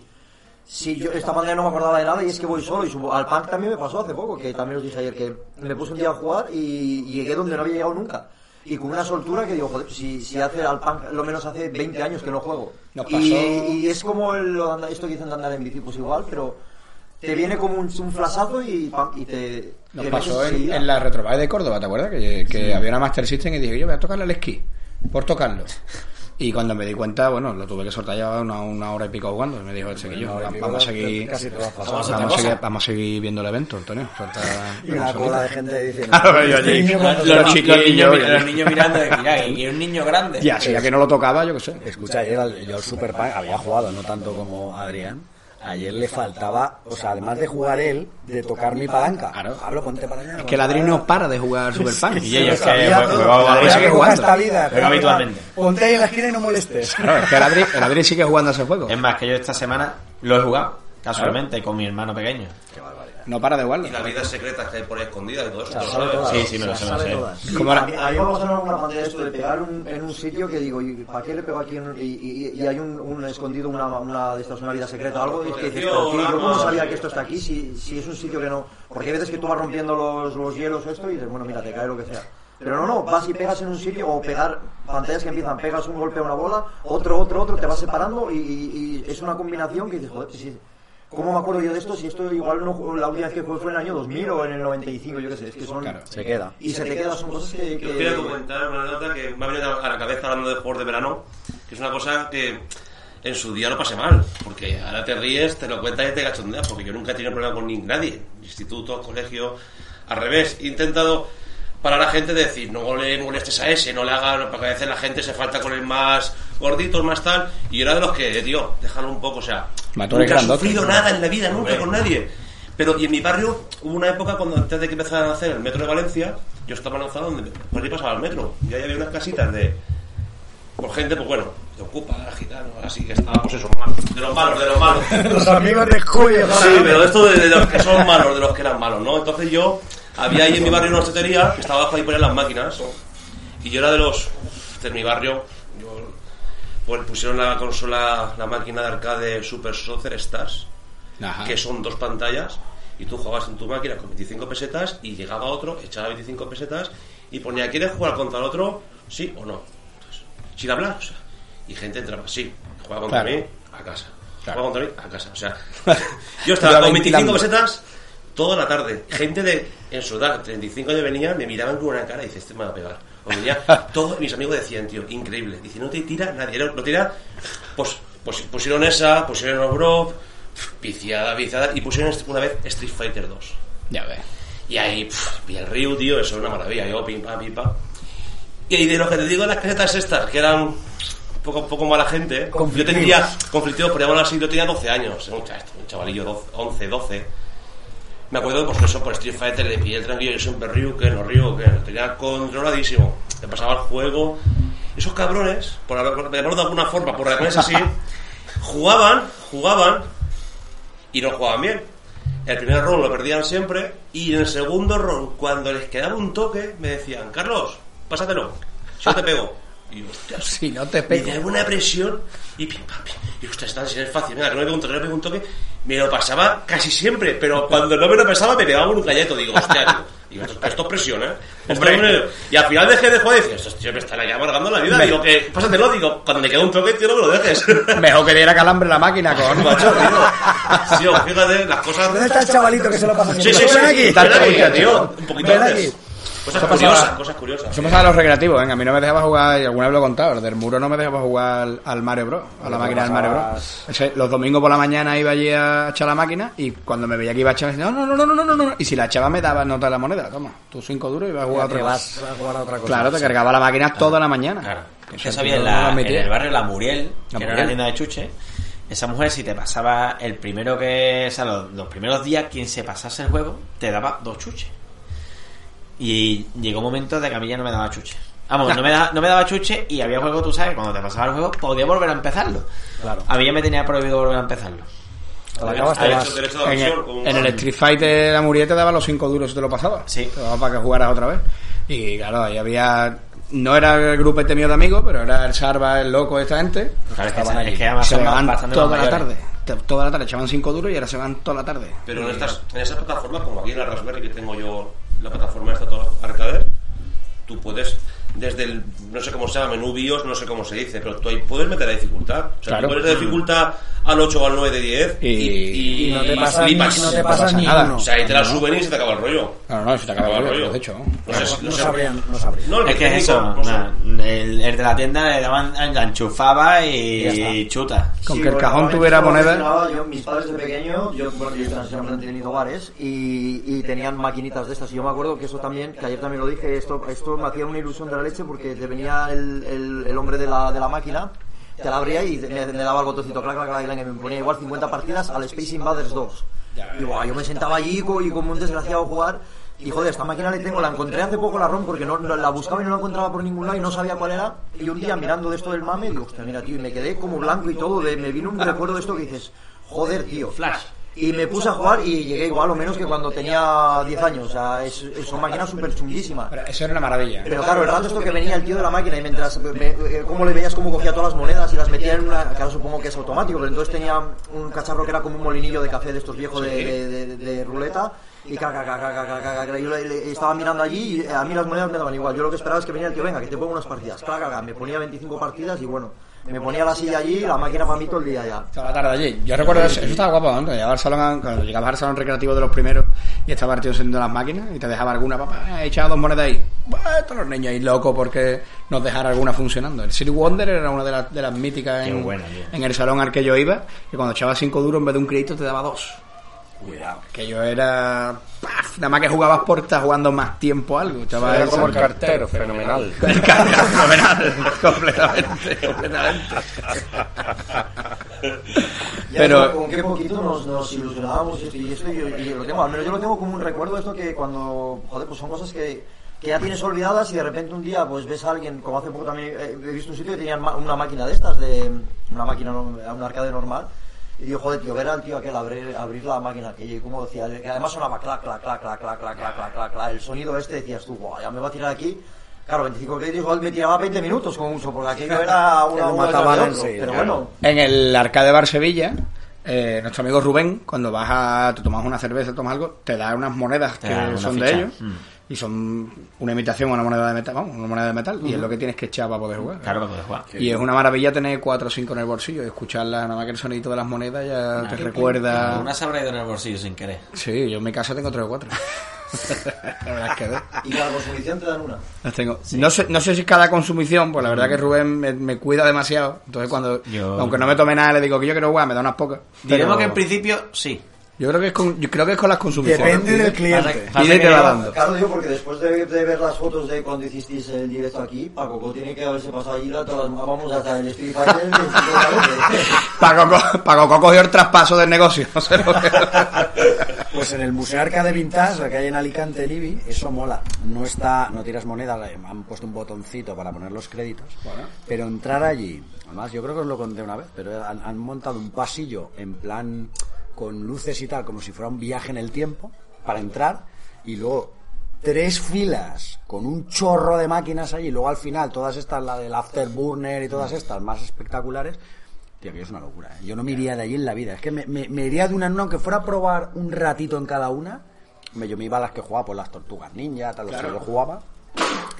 Si yo esta pantalla no me acordaba de nada y es que voy solo y subo, al punk también me pasó hace poco, que también os dije ayer que me puse un día a jugar y, llegué donde no había llegado nunca. Y con una soltura que digo, joder, si, si hace al punk lo menos hace 20 años que no juego. Y, pasó- y es como el- esto que dicen de andar en bici, pues igual, pero te viene como un, un flasazo y, te... Nos te pasó en, la Retrobay de Córdoba, ¿te acuerdas? Que, que había una Master System y dije, yo voy a tocarle al esquí, por tocarlo. Y cuando me di cuenta, bueno, lo tuve que soltar ya una, una hora y pico jugando. Y me dijo el chiquillo, vamos a seguir, vamos, Vamos a seguir, vamos a seguir viendo el evento, Antonio. Suelta Y una cola de gente diciendo... "Este allí. niño cuando Los se va". Los, chiquillos, niños, yo- los niños mirando de mira, y un niño grande. Ya, si ya que no lo tocaba, yo qué sé. Escucha, ayer yo al Super había jugado, no tanto como Adrián. Ayer le faltaba, o sea, además de jugar él, de tocar mi palanca. Claro. Pablo, ponte para allá. Es que el Adri no para de jugar Super Punk. Y que Adrián sigue que juega jugando. esta vida. Habitualmente. Ponte ahí en la esquina y no molestes. Claro, es que el Adri, el Adri sigue jugando a ese juego. Es más, que yo esta semana lo he jugado, casualmente, con mi hermano pequeño. No para de jugarlo. Y las vidas secretas que hay por ahí escondidas y todo eso. Sabe todas. Sí, sí, me lo sé, me lo sé. ¿Cómo era? a, mí, a mí me ha pasado en alguna pantalla esto de pegar un- en un sitio que digo, ¿y ¿para qué le pego aquí? en- y, y- y hay un, un escondido, una, una de estas, una vida secreta o algo, y es que dices, pero tío, ¿yo cómo sabía que esto está aquí si, si es un sitio que no...? Porque hay veces que tú vas rompiendo los, los hielos esto y dices, bueno, mira, te cae lo que sea. Pero no, no, vas y pegas en un sitio o pegar pantallas que empiezan, pegas un golpe a una bola, otro, otro, otro, te vas separando y, y- y es una combinación que dices, joder, si, ¿cómo me acuerdo yo de esto? Si esto igual no, la última vez que jugué fue en el año 2000 o en el 95, yo qué sé, es que son... Claro. Se queda. Y se te quedan, son cosas que... Yo que- quería comentar una anécdota que me ha venido a la cabeza hablando de juegos de verano, que es una cosa que en su día lo pasé mal, porque ahora te ríes, te lo cuentas y te cachondeas, porque yo nunca he tenido problema con ni nadie, instituto, colegio, al revés, he intentado para la gente decir, no le molestes a ese, no le hagas, porque a veces la gente se falta con el más gordito, el más tal, y era de los que, tío, déjalo un poco, o sea, Mató nunca he sufrido nada en la vida, nunca con nadie. Pero y en mi barrio hubo una época cuando antes de que empezaran a hacer el metro de Valencia, yo estaba en la zona donde por ahí pasaba el metro. Y ahí había unas casitas de por gente, pues bueno, de ocupa, gitano, así que estaba pues eso, malos, de los malos, de los malos. Los amigos de Julio. Sí, pero esto de, de los que son malos, de los que eran malos, ¿no? Entonces yo, había ahí en mi barrio una hostetería que estaba abajo ahí ponían las máquinas. Y yo era de los, de mi barrio, yo, pues pusieron la consola, la máquina de arcade Super Soccer Stars Ajá. que son dos pantallas y tú jugabas en tu máquina con 25 pesetas y llegaba otro, echaba 25 pesetas y ponía, ¿quieres jugar contra el otro? ¿Sí o no? Entonces, sin hablar, o sea, y gente entraba, sí, juega contra Claro. mí, a casa. Claro. Juega contra mí, a casa. O sea, yo estaba con 25 ventilando. pesetas toda la tarde. Gente de, en su edad, 35 años venía, me miraban con una cara y dice, este me va a pegar. O venía, todos mis amigos decían, tío, increíble. Dice, no te tira nadie, no no tira. Pues, pues pusieron esa, pusieron Obrov, viciada, viciada, y pusieron una vez Street Fighter 2. Ya ves. Y ahí, pff, y el Ryu, tío, eso es una maravilla. Yo, pim, pam, pim, pam. Y de lo que te digo, las casetas estas, que eran poco, poco mala gente, ¿eh? yo tendría, conflictivos, por llamarlo así, yo tenía 12 años, un chavalillo, 12, 11, 12. Me acuerdo, pues eso, por Street Fighter le pillé el tranquillo, yo siempre Ryu, que no Ryu, que lo tenía controladísimo. Le pasaba el juego. Esos cabrones, por llamarlo de alguna forma, por ponerse así, jugaban, jugaban y no jugaban bien. El primer round lo perdían siempre y en el segundo round, cuando les quedaba un toque, me decían, Carlos, pásatelo, no te pego. Y Si no te me daba una presión y pim, pam, pim. Y ostras, está, no es fácil, venga, que no me pego un toque, no me pego un toque. Me lo pasaba casi siempre, pero cuando no me lo pasaba me pegaba un galleto. Digo, hostia, tío. Digo, esto, esto es un- Y al final dejé de jugar y decía, estos tíos me están aquí amargando la vida. Me- Digo, que pásatelo, digo, cuando me queda un toque, tío, no me lo dejes. Mejor que diera calambre la máquina con. Macho, tío. Sí, fíjate, las cosas. ¿Dónde está el chavalito que se lo pasa Sí, sí, sí. Ven aquí. Tío. Un poquito antes. Cosas Eso pasaba- curiosas, cosas curiosas. Eso pasaba en los recreativos, ¿eh? A mí no me dejaba jugar, y alguna vez lo he contado, el del muro no me dejaba jugar al, Mario Bros, a la máquina del Mario Bros. Los domingos por la mañana iba allí a echar la máquina y cuando me veía que iba a echar, me decía, no, no, no, no, no, no, no. Y si la echaba me daba nota de la moneda, toma, tú cinco duros y vas a jugar a otra vas cosa. a jugar a otra cosa. Claro, te cargaba la máquina toda la mañana. Claro. Eso había en, la- en el barrio La Muriel, La que era una tienda de chuche. Esa mujer, si te pasaba el primero que. O sea, los, los primeros días, quien se pasase el juego, te daba dos chuches. Y llegó un momento de que a mí ya no me daba chuche. Vamos, no me, daba, no me daba chuche y había juego, tú sabes, cuando te pasaba el juego, podía volver a empezarlo. Claro. A mí ya me tenía prohibido volver a empezarlo. Vas. derecho En el, con- en el Street Fighter de la Muriel te daba los cinco duros si te lo pasabas. Sí. Te daba para que jugaras otra vez. Y claro, ahí había. No era el grupete mío de amigos, pero era el Sarva, el loco, esta gente. Claro, es que, Estaban es allí. que además se van bastante toda la mayores. tarde. Toda la tarde echaban cinco duros y ahora se van toda la tarde. Pero en, estas, en esas plataformas, como aquí en la Raspberry que tengo yo, la plataforma esta toda arcade, tú puedes, desde el, no sé cómo se llama, menú BIOS, no sé cómo se dice, pero tú ahí puedes meter la dificultad. O sea, Claro. tú pones la dificultad al 8 o al 9 de 10 y, Y- Y no te pasa, ni, no te pasa ni nada. O sea, ahí te la suben y se te acaba el rollo. No, no, se te acaba el rollo, de hecho. ¿no? Sé, sabrían, no sabrían. No, Es que es eso, el, el de la tienda le daban, la enchufaba y, está. chuta. Con Sí, que el cajón tuviera moneda. Yo, mis padres de pequeño, yo, bueno, yo siempre han tenido bares y, y tenían maquinitas de estas. Y yo me acuerdo que eso también, que ayer también lo dije, esto, esto me hacía una ilusión de la leche porque te venía el, el, el hombre de la, de la máquina, te la abría y me, daba el botoncito, clac, clac, clac, y me ponía igual 50 partidas al Space Invaders 2. Y guau, yo me sentaba allí y como un desgraciado a jugar. Y joder, esta máquina le tengo, la encontré hace poco la ROM porque no, no- la buscaba y no la encontraba por ningún lado y no sabía cuál era. Y un día mirando de esto del mame, digo, hostia, mira, tío, y me quedé como blanco y todo. de- me vino un recuerdo de esto que dices, joder, tío. Flash. Y me puse a jugar y llegué igual o menos que cuando tenía 10 años. O sea, es, es- son máquinas súper chunguísimas. Pero eso era una maravilla. Pero claro, el rato esto que venía el tío de la máquina y mientras, me- eh, cómo le veías cómo cogía todas las monedas y las metía en una, claro, supongo que es automático, pero entonces tenía un cacharro que era como un molinillo de café de estos viejos de, de, de- de ruleta y caca, caca, caca, yo le- le- estaba mirando allí y a mí las monedas me daban igual. Yo lo que esperaba es que venía el tío, venga, que te pongo unas partidas. Clac, me ponía 25 partidas y bueno, me ponía la silla allí y la máquina para mí todo el día ya. Toda la tarde allí. Yo recuerdo eso, eso estaba guapo, ¿no? Cuando llegabas al salón, cuando llegabas al salón recreativo de los primeros y estaba el tío encendiendo las máquinas y te dejaba alguna, papá, he echado dos monedas ahí. Bah, todos los niños ahí locos porque nos dejara alguna funcionando. El City Wonder era una de las, de las míticas en, buena, tío. en el salón al que yo iba, que cuando echabas cinco duros en vez de un crédito te daba dos. Cuidado. Que yo era... ¡paf! Nada más que jugabas por estar jugando más tiempo algo. Echabas Era como el cartero, fenomenal. El cartero, fenomenal, completamente, completamente. Pero- con, qué poquito nos, nos ilusionábamos y esto, y esto y, y lo tengo, al menos yo lo tengo como un recuerdo esto que cuando, joder, pues son cosas que, que ya tienes olvidadas y de repente un día pues ves a alguien, como hace poco también eh, he visto un sitio que tenían una máquina de estas, de una máquina, un arcade normal, y digo, joder, tío, ver al tío aquel abrir, abrir la máquina aquella y como decía, que además sonaba clac, clac, clac, clac, clac, clac, clac, clac, clac, clac, el sonido este decías tú, guau, ya me va a tirar aquí. Claro, 25 créditos igual me tiraba 20 minutos como mucho, porque aquello era una, una de otro, Pero claro. bueno, En el arcade Bar Sevilla, eh, nuestro amigo Rubén, cuando vas a, te tomas una cerveza, tomas algo, te da unas monedas que son ficha. de ellos Mm. Y son una imitación a una moneda de metal, vamos, una moneda de metal y es lo que tienes que echar para poder jugar. Claro, para poder jugar. Y es una maravilla tener cuatro o cinco en el bolsillo y escucharlas, nada más que el sonidito de las monedas ya te recuerda. Una se habrá ido en el bolsillo sin querer. Sí, yo en mi casa tengo tres o cuatro. la verdad es que dos. y cada consumición te dan una. Las tengo. No, sé, no sé si cada consumición, pues la verdad que Rubén me, me cuida demasiado. Entonces cuando, Yo- aunque no me tome nada, le digo que yo quiero jugar, me da unas pocas. Diremos Pero que en principio sí. Yo creo que es con, yo creo que es con las consumiciones. Depende del cliente. Pide te va yo- dando. Claro, digo, porque después de, de ver las fotos de cuando hicisteis el directo aquí, Paco Co tiene que haberse pasado allí la- todas las, vamos hasta el Street Fighter. de 50 veces. Paco, Co- Paco Co cogió el traspaso del negocio. No sé lo que... Pues en el Museo Arcade Vintage, que hay en Alicante, en Ibi, eso mola. No está, no tiras moneda, han puesto un botoncito para poner los créditos. Pero entrar allí, además yo creo que os lo conté una vez, pero han, han montado un pasillo en plan con luces y tal, como si fuera un viaje en el tiempo, para entrar, y luego tres filas con un chorro de máquinas allí, y luego al final todas estas, la del Afterburner y todas estas más espectaculares, Tío, que es una locura. ¿eh? Yo no me iría de allí en la vida. Es que me, me- me iría de una en una, aunque fuera a probar un ratito en cada una. Me- Yo me iba a las que jugaba, por las tortugas ninja, tal, los que yo jugaba.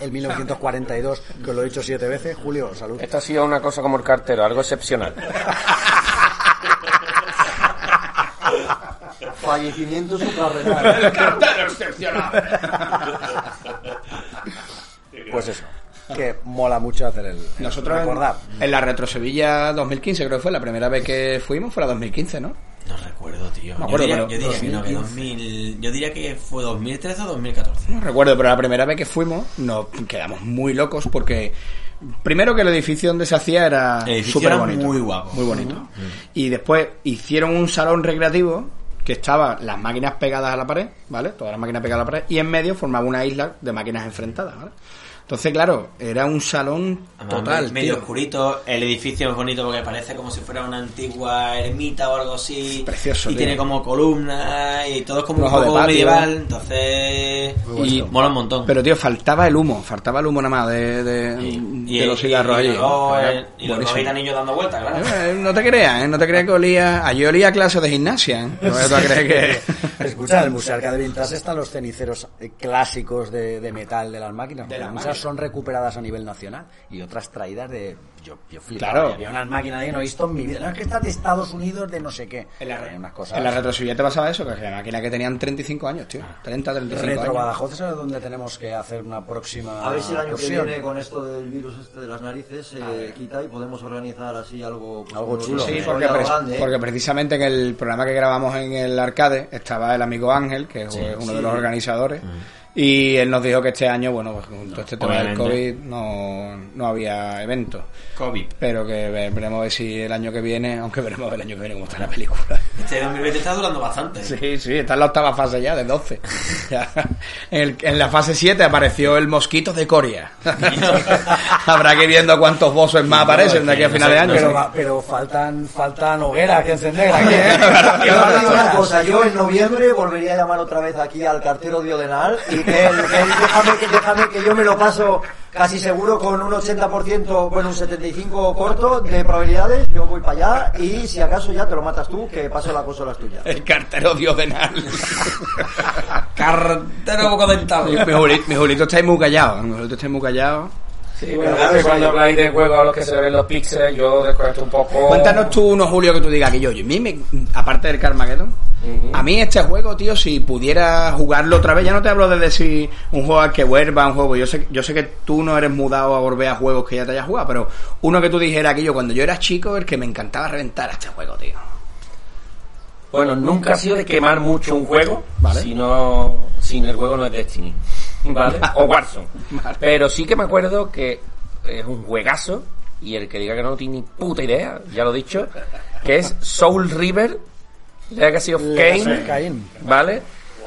El 1942, que os lo he dicho siete veces. Julio, salud. Esto ha sido una cosa como el cartero, algo excepcional. Fallecimiento suprarrenal. cartero excepcional. pues eso. Que mola mucho hacer el. el Nosotros en, recordar. en la Retro Sevilla 2015 creo que fue la primera vez que fuimos, fue la 2015, ¿no? No recuerdo, tío. Yo, diría, yo diría que no, que 2000, yo diría que fue 2013 o 2014. No recuerdo, pero la primera vez que fuimos nos quedamos muy locos porque primero que el edificio donde se hacía era El súper era bonito, muy guapo. muy bonito. Y después hicieron un salón recreativo que estaba las máquinas pegadas a la pared, ¿vale? Todas las máquinas pegadas a la pared y en medio formaba una isla de máquinas enfrentadas, ¿vale? Entonces, claro, era un salón Además, total, medio tío. oscurito, el edificio es bonito porque parece como si fuera una antigua ermita o algo así. Precioso, Y tío. tiene como columnas y todo es como Un un poco patio. medieval, entonces Y- mola un montón. Pero, tío, faltaba el humo, faltaba el humo nada más de, de, y, de y- los cigarros y, allí. eh, y los gitanillos dando vueltas, claro. Eh, No te creas, ¿eh? No te creas que olía... Allí olía a clases de gimnasia, ¿eh? No a creer que... Escucha, en el Museo Arcade Vintage están los ceniceros eh, clásicos de, de metal de las máquinas. De las máquinas. Son recuperadas a nivel nacional y otras traídas de. Yo, yo flipaba, Claro. Había unas máquinas que no he visto en mi vida. No, es que estas de Estados Unidos de no sé qué. En la, Hay unas cosas. en la te pasaba eso, que era máquinas que tenían 35 años, tío. 30, 35 Retro años. Badajoz es donde tenemos que hacer una próxima. A ver si el año que viene con esto del virus este de las narices se quita y podemos organizar así algo pues, Algo chulo. Sí, un porque, rollado pre- grande, ¿eh? porque precisamente en el programa que grabamos en el arcade estaba el amigo Ángel, que es uno de los organizadores, y él nos dijo que este año, bueno, pues con todo este tema del COVID no, no había eventos. COVID. Pero que ve- veremos a ver si el año que viene, aunque veremos el año que viene cómo está la película. Este 2020 está durando bastante. Sí, sí, está en la octava fase ya, de 12. Ya. En, el- en la fase 7 apareció el mosquito de Coria. Habrá que ir viendo cuántos bosses más aparecen de aquí a no final sé, de año. Pero, pero faltan, faltan hogueras que encender aquí, ¿eh? Yo una cosa, yo en noviembre volvería a llamar otra vez aquí al cartero Diodenal y él- déjame, que, déjame que yo me lo paso casi seguro con un 80%, bueno, un 75% corto de probabilidades, yo voy para allá y si acaso ya te lo matas tú, que paso la consola es tuya. El cartero diodenal. Cartero poco dentado. mi, mi Julito, mi Julito está ahí muy callado. Mi Julito está ahí muy callado. Sí, bueno, porque cuando habláis de juegos a los que se ven los píxeles, yo desconecto un poco. Cuéntanos tú uno, Julio, que tú digas que yo, yo, a mí me- aparte del Carmageddon, a mí este juego, tío, si pudiera jugarlo otra vez, ya no te hablo de decir un juego al que vuelva, un juego, yo sé, yo sé que tú no eres mudado a volver a juegos que ya te hayas jugado, pero uno que tú dijeras que yo cuando yo era chico, el que me encantaba reventar a este juego, tío. Bueno, nunca ha sido de quemar mucho un juego, Vale. si no, sin el juego no es Destiny, ¿vale? O Warzone. Pero sí que me acuerdo que es un juegazo, y el que diga que no tiene ni puta idea, ya lo he dicho, que es Soul River, Legacy of Kain. ¿vale?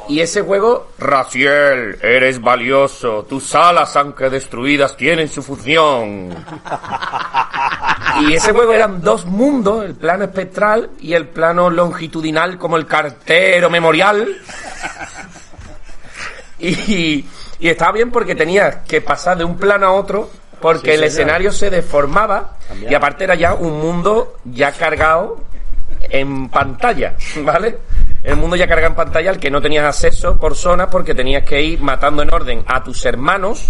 Y ese juego, Raciel, eres valioso, tus alas aunque destruidas tienen su función. Y ese juego eran dos mundos, el plano espectral y el plano longitudinal como el cartero memorial. Y, y estaba bien porque tenías que pasar de un plano a otro porque el escenario se deformaba y aparte era ya un mundo ya cargado en pantalla, ¿vale? El mundo ya cargado en pantalla al que no tenías acceso por zonas porque tenías que ir matando en orden a tus hermanos,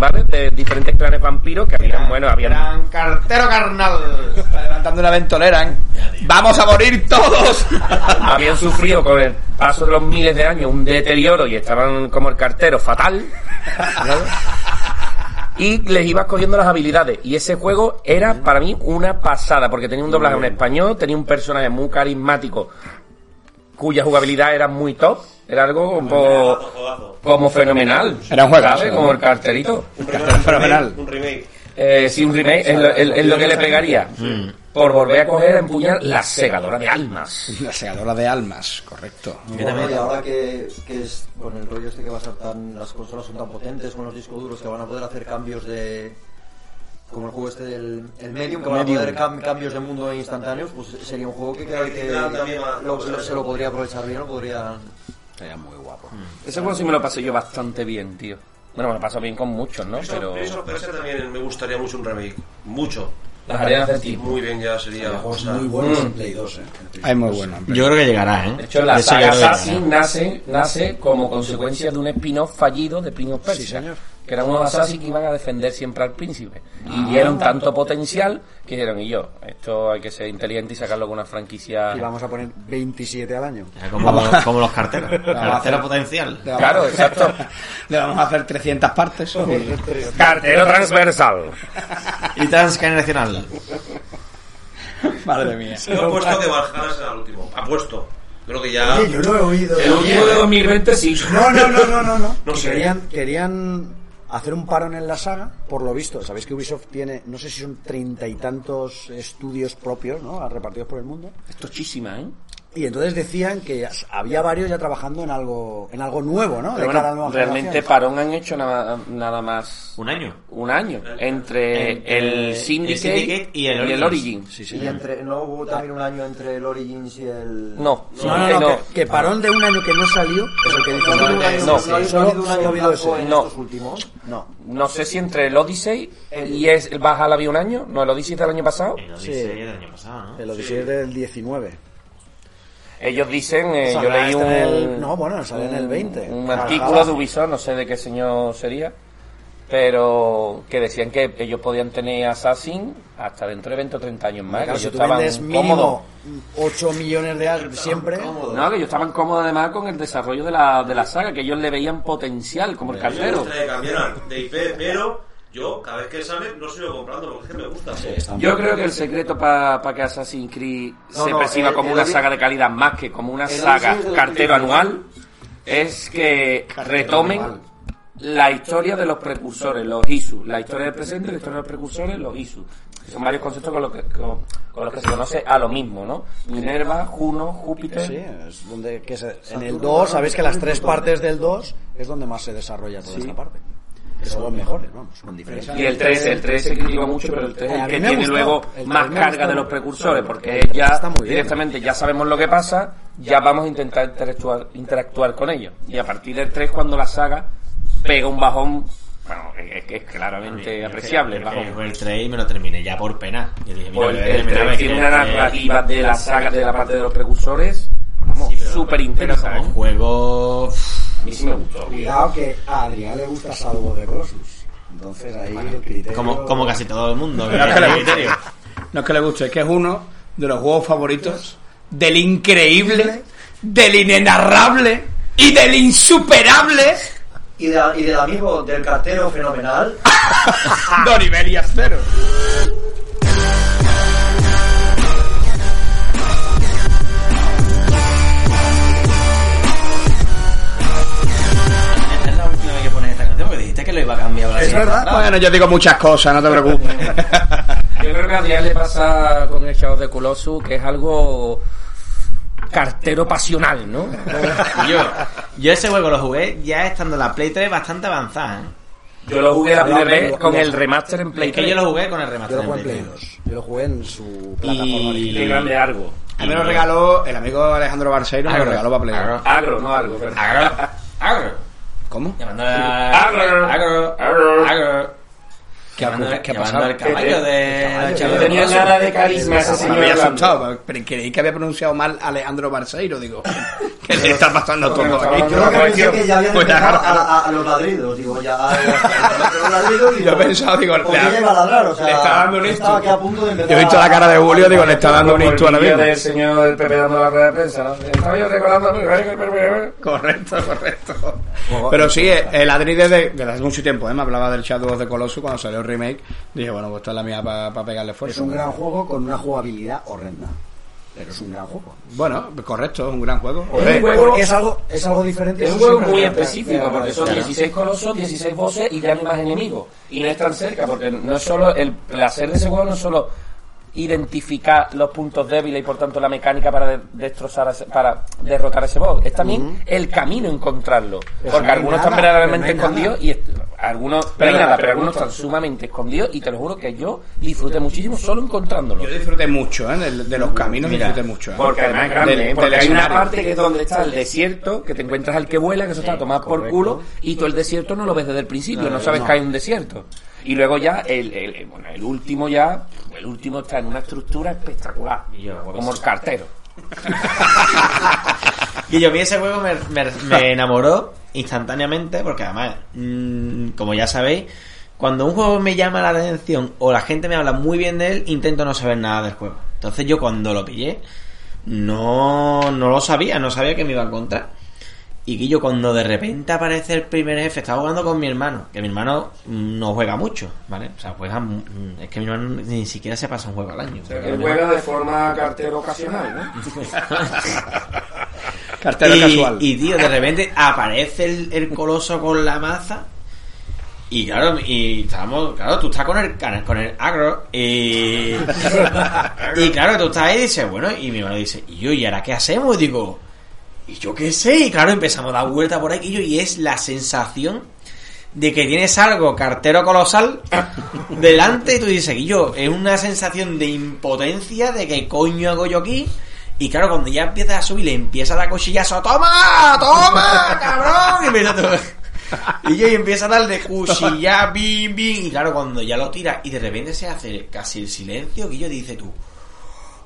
¿vale? De diferentes clanes vampiros que habían, bueno, habían Gran cartero carnal. Está levantando una ventolera, ¿eh? ¡Vamos a morir todos! habían sufrido con el paso de los miles de años un deterioro y estaban como el cartero fatal. ¿vale? Y les ibas cogiendo las habilidades. Y ese juego era para mí una pasada, porque tenía un doblaje en español, tenía un personaje muy carismático, cuya jugabilidad era muy top. Era algo como, como fenomenal. Era un juegazo. Como el carterito. Cartero fenomenal. Un remake. Eh, sí, un remake es lo, es- es lo que le pegaría. Por volver a coger a empuñar la segadora de almas. La segadora de almas, correcto. Bueno, y ahora que, que es con el rollo este que va a ser tan las consolas son tan potentes con los discos duros que van a poder hacer cambios de como el juego este del el Medium que van a poder cam- cambios de mundo instantáneos pues sería un juego que creo que también va- lo- lo- se lo podría aprovechar bien lo podría Sería muy guapo. Ese juego sí me lo pasé yo bastante bien, tío. Bueno, me lo paso bien con muchos, ¿no? Eso, Pero eso, pero ese también me gustaría mucho un remake. Mucho. las arenas del tipo. muy bien ya sería. Juegos o sea, muy buenos en Play 2, ¿eh? Hay muy bueno. Yo creo que llegará, ¿eh? De hecho, la saga Assassin nace, nace como consecuencia de un spin-off fallido de Prince of Persia. señor. Que eran unos assassins que iban a defender siempre al príncipe. Y vieron tanto potencial que dijeron, y yo, esto hay que ser inteligente y sacarlo con una franquicia... Y vamos a poner 27 al año. Como, como los carteros. Cartero potencial. Claro, exacto. Le vamos a hacer 300 partes. Cartero transversal. Y transgeneracional. Madre mía. Yo apuesto que Valhalla será el último. Apuesto. Creo que ya. Sí, yo lo he oído. El último de 2020 sí. No, no, no, no, no. no. No sé. Querían, querían hacer un parón en la saga, por lo visto. Sabéis que Ubisoft tiene, no sé si son treinta y tantos estudios propios, ¿no? Repartidos por el mundo. Es tochísima, ¿eh? Y entonces decían que había varios ya trabajando en algo, en algo nuevo, ¿no? De cara a realmente generación. Parón han hecho nada, nada más Un año. un año entre Entre el Syndicate, el Syndicate y el Origins. Origins. Sí, sí. Y entre, ¿no hubo también un año entre el Origins y el... No, No, no, que no, que, que parón de un año que no salió, es el que dice No, No, no, solo- ha habido un año en estos últimos. No. No sé si entre el Odyssey y es el Valhalla había un año, no, el Odyssey del año pasado. El Sí. Del año pasado, ¿no? El Odyssey es del 19. Ellos dicen, eh, yo leí un, el- no, bueno, sale en el 20. un artículo de Ubisoft, no sé de qué señor sería, pero que decían que ellos podían tener Assassin hasta dentro de 20 o 30 años más, Claro, que si ellos tú estaban vendes cómodos. mínimo 8 millones de al- siempre, No, que ellos estaban cómodos además con el desarrollo de la, de la saga, que ellos le veían potencial como el cartero. de IP, pero yo cada vez que sale no sigo comprando porque es que me gusta. Yo creo que el secreto para que Assassin's Creed No, se no, perciba el- como el una saga de calidad más que como una el saga cartero 2019. anual es que retomen la historia de los precursores, los ISU, la historia del presente, la historia de los precursores, los ISU. Son varios conceptos con los que, con, con los que se conoce a lo mismo, ¿no? Minerva, Juno, Júpiter. sí, es donde que se- en el 2, sabéis que las tres partes del 2 es donde más se desarrolla toda esta parte. Que son los mejores, vamos, con diferencia. Y el 3, el 3 se critica mucho, pero el 3 es A el mí que tiene gustó. luego El más carga de los precursores, porque El ya está muy bien. directamente ya sabemos lo que pasa, ya vamos a intentar interactuar, interactuar con ellos. Y a partir del 3, cuando la saga pega un bajón, bueno, es, es claramente apreciable el jugué el 3 y me lo terminé ya por pena. Yo dije, mira, Pues el terminar, 3 me tiene una narrativa de la saga, de la parte de los precursores, vamos, Sí, súper intensa. como ¿eh? juego. A mí sí me gustó. Cuidado que a Adrián le gusta Salvo de Colossus. Entonces ahí el criterio... Como, como casi todo el mundo. No es, que el le criterio. guste, no es que le guste, es que es uno de los juegos favoritos del increíble, del inenarrable y del insuperable Y, de- y del amigo del cartero fenomenal. Don Iberias Cero. Que lo iba a cambiar. Es verdad. Bueno, yo digo muchas cosas, no te preocupes. Yo creo que a Adrián le pasa con el Shadow de Colossus que es algo cartero pasional, ¿no? yo, yo ese juego lo jugué ya estando la Play 3 bastante avanzada. ¿eh? Yo lo jugué la primera vez con el remaster en Play Es que 3. yo lo jugué con el Yo remaster. lo jugué en Play Play 2. Yo lo jugué en su plataforma Y- original. Qué grande Argo. A mí me lo regaló el amigo Alejandro Barceiro, me lo regaló para Play. Agro. Agro, no perdón. Agro. Agro. ¿Cómo? Llamando a... Agro. Agro. Agro. Agro. ¿Qué ha, Llamando- qué ha pasado? al caballo de... caballo. No tenía nada de carisma ese Me había asustado, pero creí que había pronunciado mal Alejandro Barceiro, digo. ¿Qué le está pasando todo aquí? Yo creo que pensé que ya habían Pues empezado ya, a, a- a los ladridos. Digo, ya. a- los ladridos, Yo he pensado, digo, ¿por le qué ha- llega a ladrar? O sea, le está dando un estaba insto. aquí a punto de empezar Yo he visto la cara de Julio, digo, le está dando un el insto ahora mismo. del señor del Pepe dando la rueda de prensa, ¿no? Estaba yo recordando... Correcto, correcto. Pero sí, el Adride de, desde hace mucho tiempo, ¿eh? me hablaba del Shadow of the Colossus cuando salió el remake. Dije, bueno, pues esta es la mía para pegarle Es fuerza. un gran juego con una jugabilidad horrenda. Pero es un gran juego. Bueno, correcto, es un gran juego. Es un juego- Porque es algo, es algo diferente. Es un juego muy es- específico, porque son 16 colosos, 16 voces y ya no hay más enemigos. Y no están cerca, porque no es solo el placer de ese juego no es solo identificar los puntos débiles y por tanto la mecánica para de- destrozar a ese- para derrotar a ese boss es también el camino encontrarlo Pero porque no algunos nada, están verdaderamente pero no escondidos y algunos no hay nada pero algunos están sumamente escondidos y te lo juro que yo disfruté muchísimo solo encontrándolo yo disfruté mucho, ¿eh? De, de los caminos Mira, disfruté mucho. ¿eh? porque además es grande, Del- ¿eh? porque hay una parte que es donde está el desierto, que te encuentras al que vuela, que eso está tomado por culo, y tú el desierto no lo ves desde el principio, no, sabes que hay un desierto. Y luego ya, el, el- bueno, el último ya, el último está en una estructura espectacular, yo, como el cartero. Y yo vi ese juego, me, me- me enamoró instantáneamente, porque además, mm, como ya sabéis, cuando un juego me llama la atención o la gente me habla muy bien de él, intento no saber nada del juego. Entonces yo cuando lo pillé, no, no lo sabía, no sabía que me iba a encontrar. Y que yo cuando de repente aparece el primer jefe, estaba jugando con mi hermano, que mi hermano no juega mucho, ¿vale? O sea, juega, mm, es que mi hermano ni siquiera se pasa un juego al año. Él juega de forma cartero ocasional, ¿no? Cartero y, casual. y, tío, de repente aparece el, el coloso con la maza. Y claro, y estamos, claro, tú estás con el con el agro y, y claro, tú estás ahí y dices, bueno, y mi hermano dice, y yo, ¿y ahora qué hacemos? Y digo, y yo qué sé, y claro, empezamos a dar vuelta por aquí y es la sensación de que tienes algo cartero colosal delante y tú dices, y yo, es una sensación de impotencia de que coño hago yo aquí. Y claro, cuando ya empiezas a subir, le empieza a dar cochillazo, ¡toma! ¡toma! ¡cabrón! Y empieza todo. Y yo y empieza a darle cuchilla, bim, bim. Y claro, cuando ya lo tira y de repente se hace casi el silencio, que yo dice tú,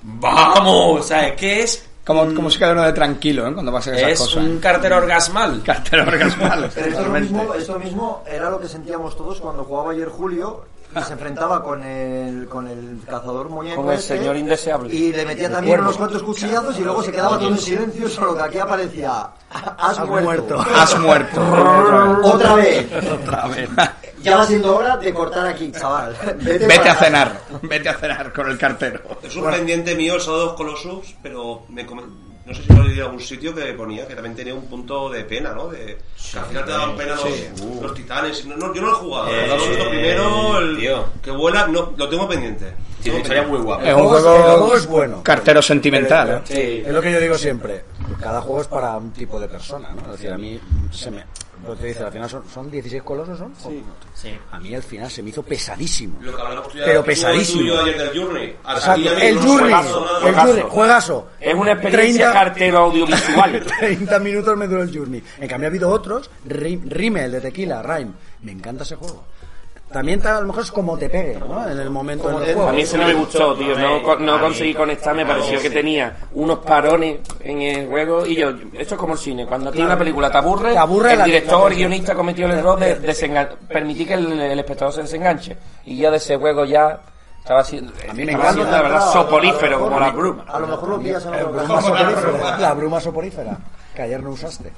¡vamos! ¿Sabes qué es? Como, como se queda uno de tranquilo, ¿eh? Cuando pasan esas Es cosas. un cartero orgasmal. Cartero orgasmal, Pero esto mismo, esto mismo era lo que sentíamos todos cuando jugaba ayer Julio y se enfrentaba con el, con el cazador muñeco. Con el este, señor indeseable. Y le metía también unos cuantos cuchillazos y luego se quedaba todo en silencio, solo que aquí aparecía. Has, muerto. Has muerto. Otra vez. Otra vez. Ya va siendo hora de cortar aquí, chaval. Vete, a cenar. Vete a cenar con el cartero. Es un pendiente mío el sábado con los subs, pero me comen- no sé si lo leí en algún sitio que ponía que también tenía un punto de pena, ¿no? De, que al final te daban pena los, los titanes. No, no, yo no lo he jugado. Eh, lo he visto primero, el tío. que vuela, no, lo tengo pendiente. Historia muy guapa. Es un juego es- el juego juego es bueno. cartero sentimental. ¿eh? Sí. Es lo que yo digo siempre. Cada juego es para un tipo de persona, ¿no? Es decir, a mí se me... Lo que dice, al final son, son 16 colosos, ¿son? Sí. A mí al final se me hizo pesadísimo. Lo que Pero pesadísimo. tuyo ayer del Journey. A- Exacto. a mí El Journey, el juegazo. Es una experiencia 30 cartero audiovisual. 30 minutos me duró el Journey. En cambio ha habido otros, Ri- Rime, el de Tequila, Rime. Me encanta ese juego. También tal, a lo mejor es como te pegue, ¿no? En el momento del juego. A mí ese no me gustó, tío. No, co- no conseguí conectar. Me pareció que tenía unos parones en el juego. Y yo, esto es como el cine. Cuando aquí una película te aburre, Te aburre el director guionista cometió el error de desengan- permitir que el, el espectador se desenganche. Y yo de ese juego ya estaba siendo, A mí me estaba encanta. siendo, la verdad, soporífero como la bruma. A lo mejor lo pillas en La bruma. La bruma soporífera. Que ayer no usaste.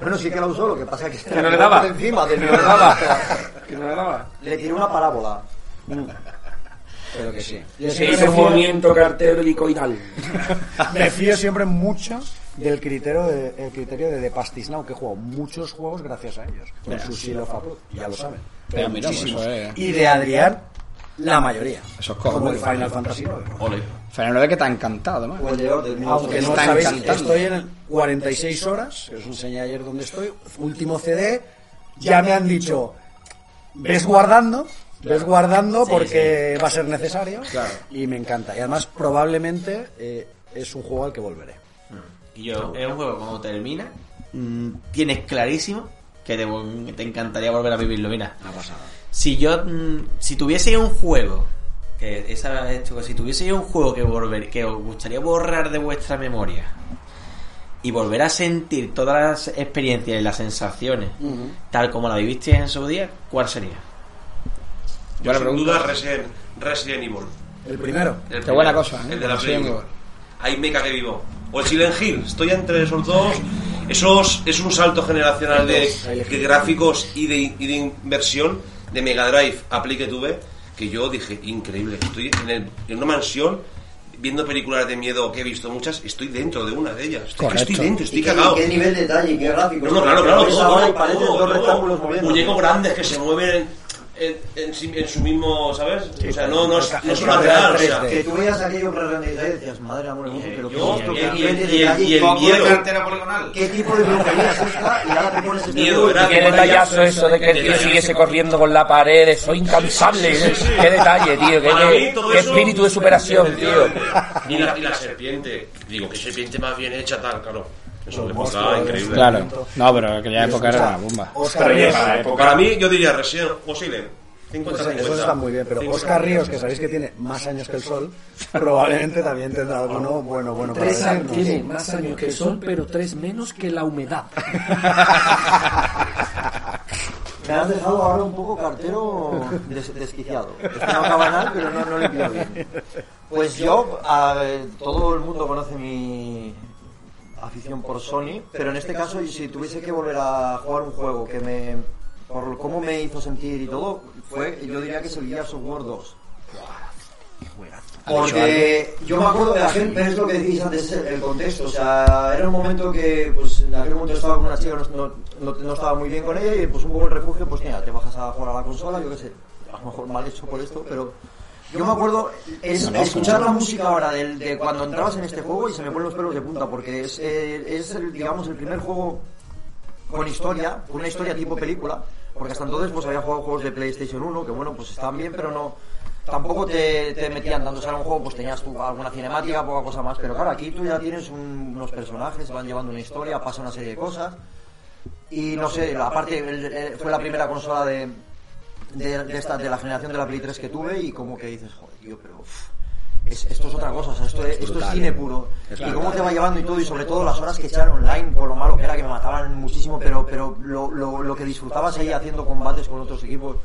Bueno, sí que la usó, lo que pasa es que, Que no le daba. encima Que no le daba. Que no le daba. Le tiró una parábola. Pero que sí. Se hizo un movimiento cartero helicoidal. Me fío siempre mucho del criterio de, el criterio de The Pastis Now, que he jugado muchos juegos gracias a ellos. Con su Approach, ya lo saben. Pero pues muchísimos. Y de Adrián, la mayoría. Eso es Como el. Final Fantasy IX. Ole. Final 9 que te ha encantado, además. O el de Order Aunque no Está sabéis, encantando. estoy en el 46 horas, que os enseñé ayer dónde estoy, último CD, ya me han dicho, ves guardando, ves guardando porque va a ser necesario, y me encanta. Y además probablemente eh, es un juego al que volveré. Y yo, es un juego cuando termina, mm, tienes clarísimo que te, te encantaría volver a vivirlo. Mira, si yo, mm, si tuviese un juego, que esa esto, si tuviese un juego que volver, que os gustaría borrar de vuestra memoria y volver a sentir todas las experiencias y las sensaciones tal como la vivisteis en su día, ¿cuál sería? Yo sin pregunta. duda Resident, Resident Evil. El primero. El Qué buena cosa, ¿eh? El de la Resident. Evil. Ahí me cagué vivo. O el Silent Hill. Estoy entre esos dos. Esos, es un salto generacional de, de gráficos y de, y de inversión de Mega Drive a Play que tuve. Que yo dije, increíble. Estoy en, el- en una mansión viendo películas de miedo que he visto muchas. Estoy dentro de una de ellas. Estoy, dentro, estoy ¿Y qué, cagado. qué nivel de detalle, qué gráficos. No, no, claro, claro. Todo, todo, todo, todo. rectángulos. Muñecos grandes que se mueven en, en, en sí- en su mismo, ¿sabes? o sea, no, no es, no es una real. O sea, 3D. Que tú veías aquello pre-renderizado y decías, madre amor, pero ¿qué yo- es esto? y- ¿Qué y- nivel de y el ¿Qué- poligonal. ¿Qué tipo de brujería es esta? Y ahora te pones este Miedo, ¿verdad? Qué detallazo eso de que el tío siguiese corriendo con la pared, soy incansable. Qué detalle, tío. Qué, qué- qué espíritu de superación, tío. Y la, y la serpiente. Digo, que serpiente más bien hecha, tal, claro. Eso me época increíble. Claro. No, pero aquella época era una bomba. Oscar Pero Reyes. para la época- Para mí, yo diría Resident o Silent. 50, Pues eso 50. está muy bien, pero 50. Oscar Ríos, que sabéis que tiene más años que el sol, probablemente también tendrá alguno bueno, bueno para Tres años, decirnos. tiene más años que el sol, pero tres menos que la humedad. Me has dejado ahora un poco cartero des- desquiciado. Es que no acaba nada, pero no, no le pillo bien. Pues yo, a ver, todo el mundo conoce mi afición por Sony, pero en este caso, si tuviese que volver a jugar un juego que me, por cómo me hizo sentir y todo, fue, yo diría que es el Gears of War 2. Porque yo me acuerdo de la gente, pero es lo que decís antes, el contexto. O sea, era un momento que, pues, en aquel momento estaba con una chica, no, no- no estaba muy bien con ella, y pues un poco el refugio, pues mira, te bajas a jugar a la consola, yo qué sé, a lo mejor mal hecho por esto, pero yo me acuerdo es, escuchar la música ahora del- de, cuando entrabas en este juego y se me ponen los pelos de punta, porque es, eh, es el, digamos, el primer juego con historia, con una historia tipo película, porque hasta entonces pues había jugado juegos de PlayStation 1 que bueno, pues estaban bien, pero no tampoco te, te metían tanto, o sea, era un juego pues tenías tú alguna cinemática, poca cosa más, pero claro, aquí tú ya tienes un- unos personajes, van llevando una historia, pasa una serie de cosas y no sé, aparte fue la primera consola de, de, de esta, de la generación de la Play 3 que tuve y como que dices, joder, tío, pero uf, es- esto es otra cosa, o sea, esto es, esto es cine puro. y cómo te va llevando y todo, y sobre todo las horas que echaron online, con lo malo que era que me mataban muchísimo, pero, pero lo, lo, lo que disfrutabas ahí haciendo combates con otros equipos.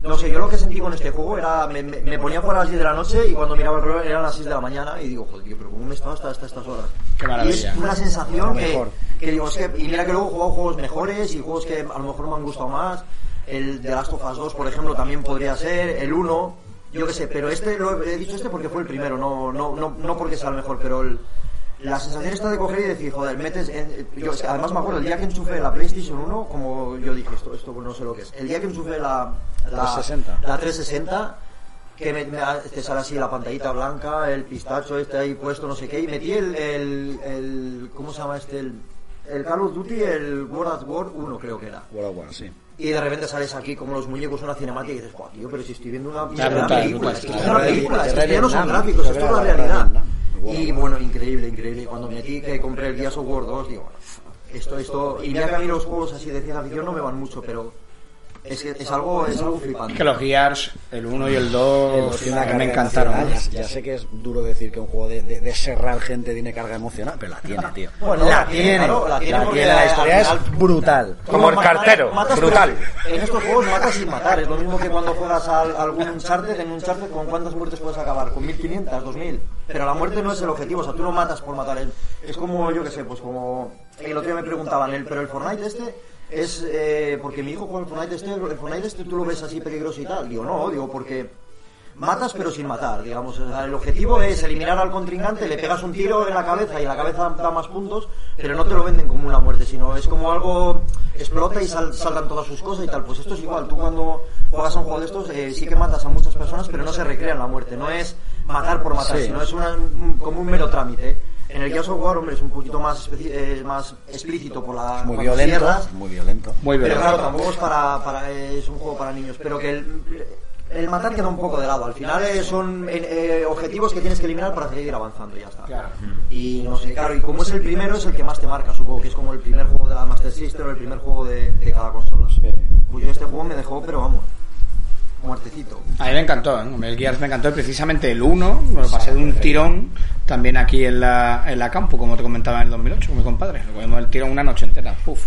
No sé, yo lo que sentí con este juego era, me, me, me ponía a jugar a las 10 de la noche y cuando miraba el reloj eran las 6 de la mañana y digo, joder, tío, pero ¿cómo me estaba hasta, hasta estas horas? Qué maravilla. Y es una sensación que, mejor. que digo, es que, y mira que luego he jugado juegos mejores y juegos que a lo mejor me han gustado más. El de Last of Us 2, por ejemplo, también podría ser. El 1, yo qué sé, pero este, lo he he dicho este porque fue el primero, no, no, no, no porque sea el mejor, pero el, la sensación está de coger y decir, joder, metes. En, yo, además me acuerdo, el día que enchufé la PlayStation 1, como yo dije, esto, esto no sé lo que es. El día que enchufé la, la 360. La 360 que me, me te sale así la pantallita blanca, el pistacho este ahí puesto, no sé qué, y metí el, el, el- ¿cómo se llama este? El, el Call of Duty, el World at War 1 creo que era. World of War, sí. Y de repente sales aquí como los muñecos una cinemática y dices, guau, tío, pero si estoy viendo una, Claro, una brutal, película, brutal, es que claro. es una película, es que esto ya no son gráficos, esto es la realidad. Y bueno, increíble, increíble. Y cuando metí que compré el Gears of War 2, digo, esto, esto, y mira que a mí los juegos así de ciencia ficción no me van mucho, pero es, que es algo, es algo flipante. Que los Gears, el 1 y el 2, Tiene una me carga encantaron. Ya, ya sé que es duro decir que un juego de, de, de serrar gente tiene carga emocional, pero la tiene, tío. Bueno, la la tiene, tiene, claro, la tiene La al historia es brutal. Como el cartero, matas, brutal. En estos juegos matas sin matar. Es lo mismo que cuando juegas al, algún Uncharted. En Uncharted, ¿con cuántas muertes puedes acabar? ¿Con 1500, 2000? Pero la muerte no es el objetivo. O sea, tú no matas por matar. Es, es como, yo que sé, pues como... El otro día me preguntaban, el, pero el Fortnite este es... eh, porque mi hijo juega el Fortnite este, el Fortnite este tú lo ves así peligroso y tal. Digo, no, digo, porque matas pero sin matar, digamos. O sea, el objetivo es eliminar al contrincante, le pegas un tiro en la cabeza y la cabeza da más puntos, pero no te lo venden como una muerte, sino es como algo explota y sal- saltan todas sus cosas y tal. Pues esto es igual, tú cuando juegas a un juego de estos eh, sí que matas a muchas personas, pero no se recrean la muerte, no es matar por matar, Sí. sino es una- un- como un mero trámite. En el Gears of War, hombre, es un poquito más, especi- eh, más explícito por la... Muy cuando violento, muy violento. Muy pero claro, tampoco es para, para es un juego para niños, pero que el, el matar queda un poco de lado. Al final eh, son eh, objetivos que tienes que eliminar para seguir avanzando y ya está. Y no sé, claro, y como es el primero es el que más te marca, supongo que es como el primer juego de la Master System o el primer juego de, de cada consola. Pues yo este juego me dejó, pero vamos, muertecito. A mí me encantó, ¿eh? el Gears me encantó, precisamente el 1, me lo pasé de un tirón también aquí en la, en la campo, como te comentaba en el 2008 con mi compadre. Lo cogimos el tirón una noche entera, uf,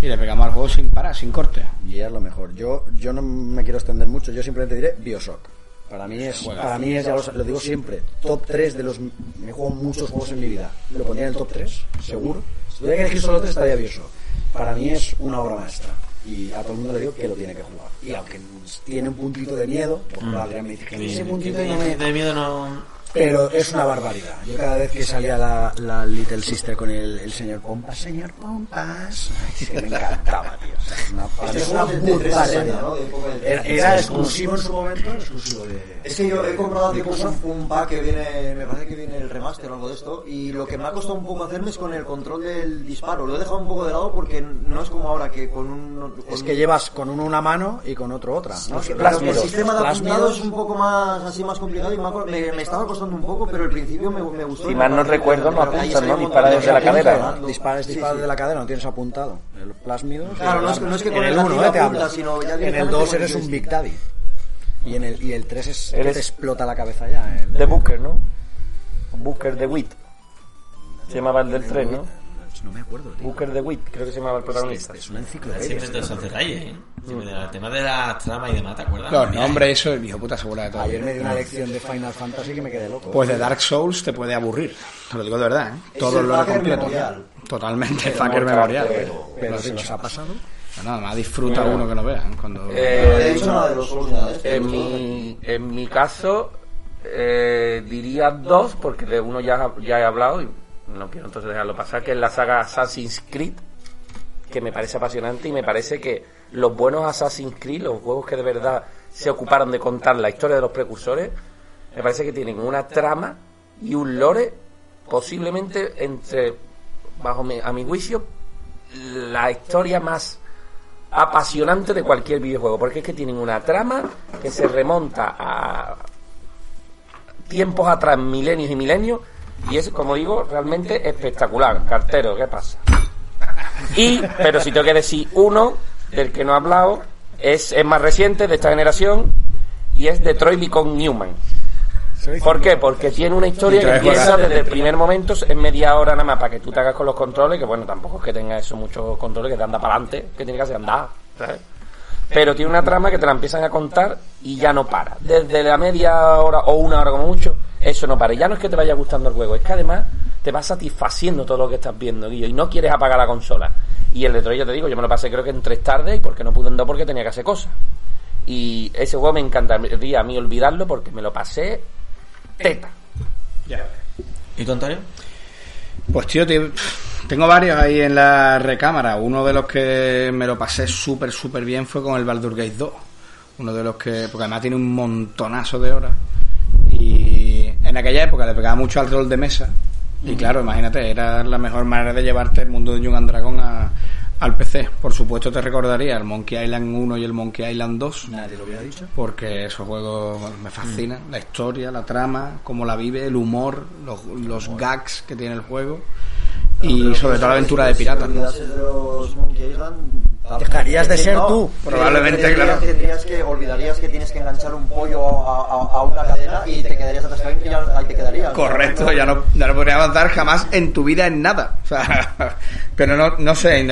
y le pegamos al juego sin parar, sin corte. Y es lo mejor. Yo, yo no me quiero extender mucho, yo simplemente diré Bioshock. Para mí es, para mí es, ya lo, lo digo siempre, top 3 de los... Me juego muchos juegos en mi vida. Lo pondría en el top 3, seguro. Si tuviera que elegir solo 3 estaría Bioshock. Para mí es una obra maestra. Y a todo el mundo le digo que lo tiene que jugar. Y aunque tiene un puntito de miedo, porque Adrián me dice que ese puntito de miedo no. Pero es una barbaridad. Yo cada vez que salía la, la Little Sister con el, el señor Pompas, señor Pompas, es que me encantaba, tío. O sea, es una, mí es una Este de 360, ¿no? De de Era, 360. era exclusivo en su momento, exclusivo de... Es que yo he comprado poco un, pack que viene, me parece que viene el remaster o algo de esto, y lo que me ha costado un poco hacerme es con el control del disparo. Lo he dejado un poco de lado porque no es como ahora que con un... con Es que llevas con uno una mano y con otro otra, ¿no? Claro, Plásmidos. el sistema de apuntado es un poco más así más complicado y me- me estaba costando un poco, pero al principio me, me gustó. Si y mal no recuerdo, no apuntas, ¿no? Dispara desde la de cadera. Disparas, Sí, disparas sí. de la cadera, no tienes apuntado. El plásmido. Claro, no es que- no es que con en el el gatillo 1, eh, te apuntas, hablo. sino ya En el directamente 2 con el eres un. Big Daddy. Y, en el, y el 3 es que te explota la cabeza ya. el- De Booker, ¿no? Booker de Witt. Se llamaba el del 3, ¿no? No me acuerdo, tío. Booker de Witt, creo que se llamaba el protagonista. Es una enciclopedia. Siempre te esos detalles, ¿eh? Siempre de- El tema de las tramas y demás, ¿te acuerdas? Los nombres, eso, el hijo puta segura de todo. Ayer me dio una lección de Final Fantasy que me quedé loco. Pues de Dark Souls te puede aburrir. Te lo digo de verdad, ¿eh? Es Todo lo completo. Totalmente, fucker memorial. Pero se dicho. nos ha pasado. Nada más disfruta uno que lo vea. ¿eh? Cuando... De Eh, hecho, nada de los Souls nada de esto. en, mi, en mi caso, eh, diría dos, porque de uno ya, ya he hablado y no quiero entonces dejarlo pasar, que es la saga Assassin's Creed, que me parece apasionante y me parece que los buenos Assassin's Creed, los juegos que de verdad se ocuparon de contar la historia de los precursores, me parece que tienen una trama y un lore posiblemente entre, bajo mi, a mi juicio, la historia más apasionante de cualquier videojuego, porque es que tienen una trama que se remonta a tiempos atrás, milenios y milenios, y es, como digo, realmente espectacular. Cartero, ¿qué pasa? Y, pero si tengo que decir uno, del que no he hablado, es, es más reciente, de esta generación, y es Detroit Become Newman. ¿Por qué? Porque tiene una historia que empieza desde el primer momento, en media hora nada más, para que tú te hagas con los controles, que bueno, tampoco es que tenga eso muchos controles, que te anda para adelante, que tiene que hacer andar, ¿sabes? Pero tiene una trama que te la empiezan a contar y ya no para. Desde la media hora o una hora como mucho, eso no para. Ya no es que te vaya gustando el juego, es que además te va satisfaciendo todo lo que estás viendo, Guillo, y no quieres apagar la consola. Y el Detroit, ya te digo, yo me lo pasé creo que en tres tardes y porque no pude en dos porque tenía que hacer cosas. Y ese juego me encantaría a mí olvidarlo porque me lo pasé teta. ¿Y tú, Antonio? Pues tío, te- tengo varios ahí en la recámara. Uno de los que me lo pasé súper, súper bien fue con el Baldur Gate 2. Uno de los que, porque además tiene un montonazo de horas. En aquella época le pegaba mucho al rol de mesa. Y claro, imagínate, era la mejor manera de llevarte el mundo de Young and Dragon a- al PC. Por supuesto te recordaría el Monkey Island 1 y el Monkey Island 2 Nadie lo hubiera dicho. porque esos juegos me fascinan. La historia, la trama, cómo la vive, el humor, los, los gags que tiene el juego y sobre todo la aventura de ¿no? Island, Dejarías de ser tú. Probablemente, tendrías- claro. Tendrías que, olvidarías que tienes que enganchar un pollo a, a- a una cadena y te quedarías atascado y ya ahí te quedarías. Correcto, ya no, ya no podría avanzar jamás en tu vida en nada. O sea, pero no, no sé,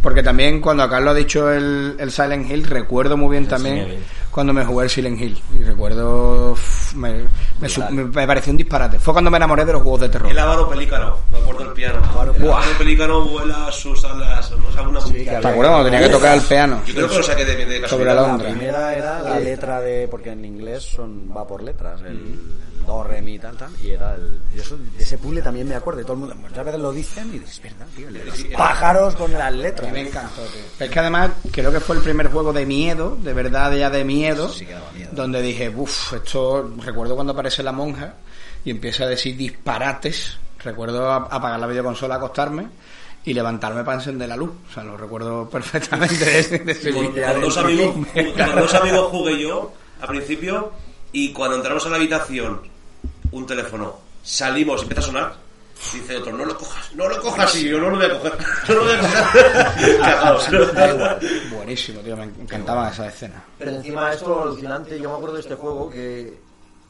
porque también cuando acá lo ha dicho el, el Silent Hill, recuerdo muy bien también Hill. Cuando me jugué el Silent Hill. Y recuerdo, me, me, su- me- me pareció un disparate. Fue cuando me enamoré de los juegos de terror. El Ávaro Pelícano, me acuerdo del piano. El Ávaro Pelícano vuela sus alas, no sé, alguna Sí, ¿Te acuerdas cuando tenía que tocar el piano? Yo creo que lo saqué de, de Sobre casualidad. la La Londra. primera era la letra de. Porque en inglés son va por letras. El, el do, re, mi, tal, tal. Y era el. y eso, de ese puzzle también me acuerdo. Y todo el mundo. Muchas veces lo dicen y dices, es verdad, tío. los pájaros con las letras. Me encantó, tío. Es que además creo que fue el primer juego de miedo, de verdad ya de miedo, Sí que daba miedo. donde dije, uff, esto, recuerdo cuando aparece la monja y empieza a decir disparates, recuerdo a- apagar la videoconsola, acostarme y levantarme para encender la luz, o sea, lo recuerdo perfectamente de ese, de ese Con, vídeo. con dos amigos, con dos amigos jugué yo al principio y cuando entramos a la habitación, un teléfono, salimos y empieza a sonar. Dice otro, no lo cojas, no lo cojas. Y yo no lo voy a coger, no lo voy a coger. Cagaos. Buenísimo, tío, me encantaba esa escena. Pero encima de esto, lo alucinante, yo me acuerdo de este juego que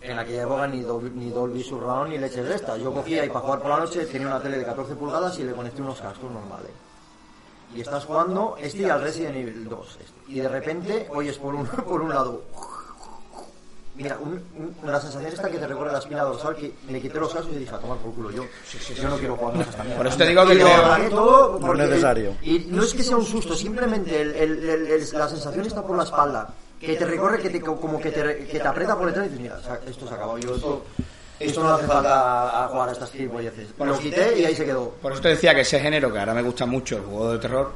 en aquella época ni Dolby, ni Dolby Surround ni leches de estas. Yo cogía y para jugar por la noche tenía una tele de 14 pulgadas y le conecté unos cascos normales. Y estás jugando este y al Resident Evil 2. este. Y de repente oyes por un, por un lado... Mira, un, un- la sensación esta que te recorre la espina dorsal que le quité los cascos y dije, a tomar por culo yo. Yo no quiero jugar más esta mierda. Por eso te digo que creo- todo No es necesario. Y no es que sea un susto, simplemente el- el- el- la sensación está por la espalda. Que te recorre, que te, como que te, que te aprieta por detrás y dices, mira, esto se ha acabado. Yo esto, esto no hace falta a jugar a estas gilipolleces. Lo quité y ahí se quedó. Por eso te decía que ese género, que ahora me gusta mucho, el juego de terror,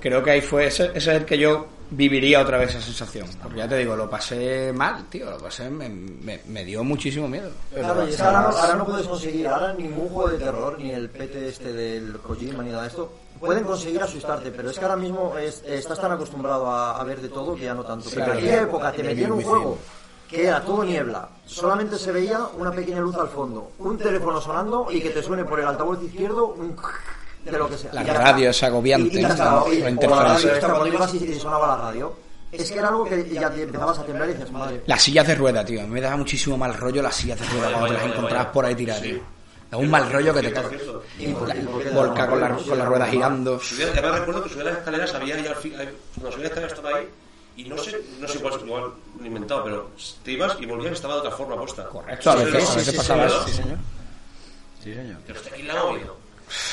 creo que ahí fue, ese, ese es el que yo viviría otra vez esa sensación. Porque ya te digo, lo pasé mal, tío, lo pasé, me, me, me dio muchísimo miedo. Claro, y es que ahora, no, ahora no puedes conseguir, ahora ningún juego de terror, ni el PT este del Kojima, ni nada de esto, pueden conseguir asustarte, pero es que ahora mismo es- estás tan acostumbrado a, a ver de todo que ya no tanto. Pero en aquella época te metían un juego que era todo niebla, solamente se veía una pequeña luz al fondo, un teléfono sonando y que te suene por el altavoz izquierdo un de lo que sea. La radio está. es agobiante, Y, y está, La- oye, radio esta, cuando ibas y y sonaba la radio. es que era algo que ya te empezabas a temblar y dices, madre. Las sillas de rueda, tío. Me daba muchísimo mal rollo las sillas de rueda cuando te las encontrabas por ahí tiradas, tío. Da un mal rollo que te cagas. ¿Y por qué- por qué te Volca con la, con la rueda girando. Subía, me recuerdo que subía las escaleras, había ya al fin, cuando subía las escaleras estaba ahí, y no sé, no sé cuál, igual lo he inventado, pero te ibas y volvías y estaba de otra forma puesta. Correcto, a veces, a veces pasaba eso. Sí, señor. Pero hostia, ¿quién la ha movido?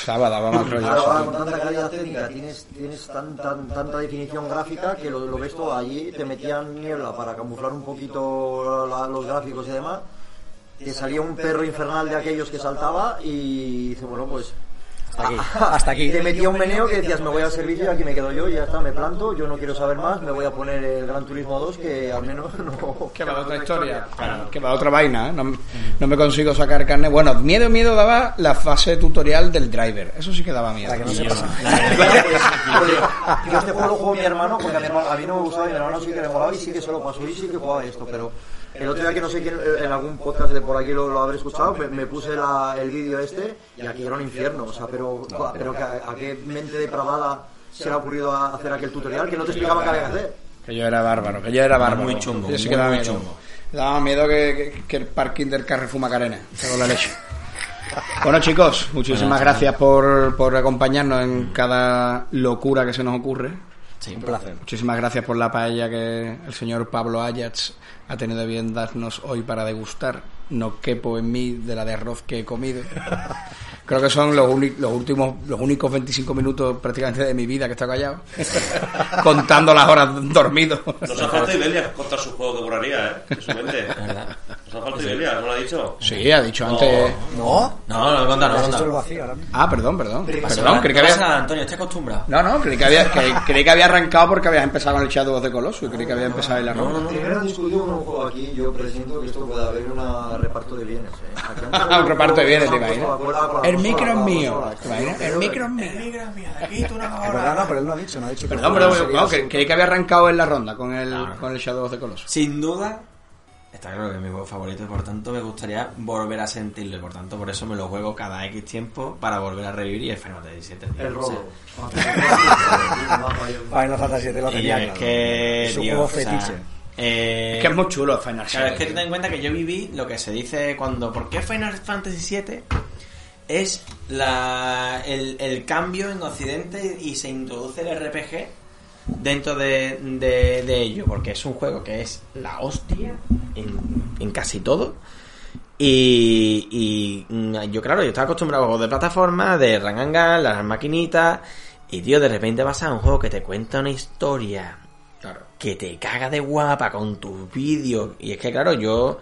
Daba, daba rollo. Eso. con tanta calidad técnica tienes, tienes tan, tan- tanta definición gráfica que lo, lo ves todo allí, te metían niebla para camuflar un poquito la- los gráficos y demás, te salía un perro infernal de aquellos que saltaba y dice, bueno, pues Hasta aquí. Hasta aquí. te metía un meneo que decías, me voy al servicio y aquí me quedo yo y ya está, me planto, yo no quiero saber más, me voy a poner el Gran Turismo 2 que al menos no... Que va otra historia. Que va otra vaina, ¿eh? No, no me consigo sacar carne. Bueno, miedo, miedo daba la fase tutorial del driver. Eso sí que daba miedo. Para que no se Y- pasa. Oye, yo este juego lo juego mi hermano porque a mi hermano, a mí no me gustaba y mi hermano sí que le molaba y sí que se lo pasó y sí que jugaba esto, pero el otro día que no sé quién, eh, en algún podcast de por aquí lo, lo habré escuchado, me, me puse la- el vídeo este y aquí era un infierno, o sea, pero, pero que a, a qué mente depravada se le ha ocurrido a- hacer aquel tutorial que no te explicaba qué había que hacer. Que yo era bárbaro, que yo era bárbaro. Muy chungo, Yo sí muy, que daba muy miedo. chungo. Daba miedo que, que- que el parking del Carrefour Macarena. En la leche. Bueno chicos, muchísimas gracias por, por acompañarnos en cada locura que se nos ocurre. Sí, Un placer. Muchísimas gracias por la paella que el señor Pablo Ayats ha tenido bien darnos hoy para degustar. No quepo en mí de la de arroz que he comido. Creo que son los, los últimos, los únicos 25 minutos prácticamente de mi vida que está callado, contando las horas dormido. Nos ha faltado Ibelia contar su juego que borraría, ¿eh? En su mente. ¿No lo ha dicho? Sí, ha dicho antes. ¿No? No, no no el vacío ahora mismo. Ah, perdón, perdón. Perdón, creí que no pasa había. Antonio, estoy acostumbrado. No, no, creí que había, que- creí que había arrancado porque habías empezado con el Shadow the Colossus. Creí que había empezado ahí la ronda. Primero discutido con un juego aquí, yo presiento que esto puede haber un reparto de bienes. ¿eh? Aquí Un reparto de bienes, te imaginas. El micro es mío. consola. ¿Te imaginas? El micro es mío. Es verdad, no, pero él no ha dicho, no ha dicho. Perdón, no pero no, creí que había arrancado en la ronda con el, con el Shadow the Colossus. Sin duda, está claro que es mi juego favorito y por tanto me gustaría volver a sentirlo. y Por tanto, por eso me lo juego cada X tiempo para volver a revivir y el Final Fantasy VII. tío, El robo. Final Fantasy VII lo Y tenía es claro. que, Es tío, juego o sea, fetiche. eh, Es que es muy chulo Final Claro, es que Fantasy. ten en cuenta que yo viví lo que se dice cuando. ¿Por qué Final Fantasy VII? Es la, el, el cambio en Occidente y se introduce el RPG dentro de, de, de ello, porque es un juego que es la hostia en, en casi todo. Y, y mm, yo, claro, yo estaba acostumbrado a juegos de plataforma, de gun, las maquinitas, y tío, de repente vas a un juego que te cuenta una historia Claro. que te caga de guapa con tus vídeos. Y es que, claro, yo.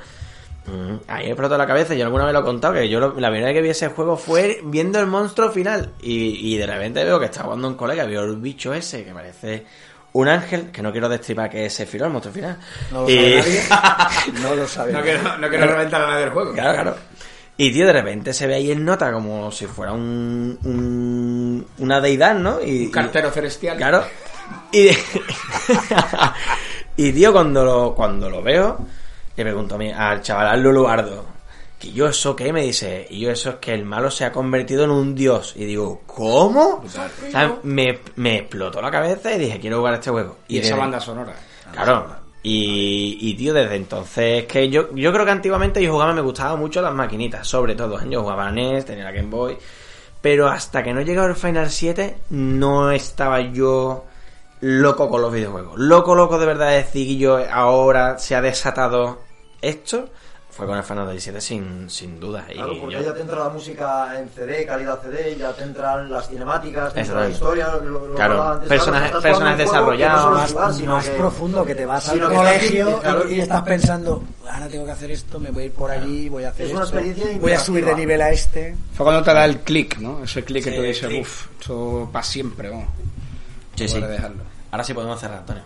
Mm, Ahí me explotó la cabeza, yo alguna vez lo he contado, que yo lo- la primera vez que vi ese juego fue viendo el monstruo final. Y, y de repente veo que está jugando un colega, veo el bicho ese que parece un ángel, que no quiero destripar que es Sephiroth, el monstruo final. No lo Y- sabe nadie. No lo sabe. No quiero, no quiero reventar a nadie del juego. Claro, claro. Y tío, de repente se ve ahí el nota como si fuera un, un- una deidad, ¿no? Y, Un cartero celestial. Claro. Y, y tío, cuando lo, cuando lo veo, le pregunto a mí, al chaval, al Luluardo, que yo eso qué me dice, y yo eso es que el malo se ha convertido en un dios. Y digo, ¿cómo? O sea, me, me explotó la cabeza y dije, quiero jugar a este juego. Y esa desde- banda sonora. Claro. Y, y tío, desde entonces, que yo, yo creo que antiguamente yo jugaba, me gustaban mucho las maquinitas, sobre todo. ¿eh? Yo jugaba a NES, tenía la Game Boy. Pero hasta que no llegaba el Final 7, no estaba yo loco con los videojuegos. Loco, loco de verdad decir que yo ahora se ha desatado esto. Fue con el Final 17 sin, sin duda. Y Claro, porque yo- ya te entra la música en CD, calidad CD, ya te entran las cinemáticas, te entra la historia, lo, lo Claro, antes, personajes- no desarrollados, sino más que- profundo que te vas al que colegio claro, y, y estás pensando, ahora tengo que hacer esto, me voy a ir por allí, voy a hacer Es una esto, experiencia voy a subir de nivel a este. Fue cuando te da el click, ¿no? Ese click que Sí, dices, click. uff, esto para siempre, vamos. Sí, No sí. dejarlo. Ahora sí podemos cerrar, Antonio.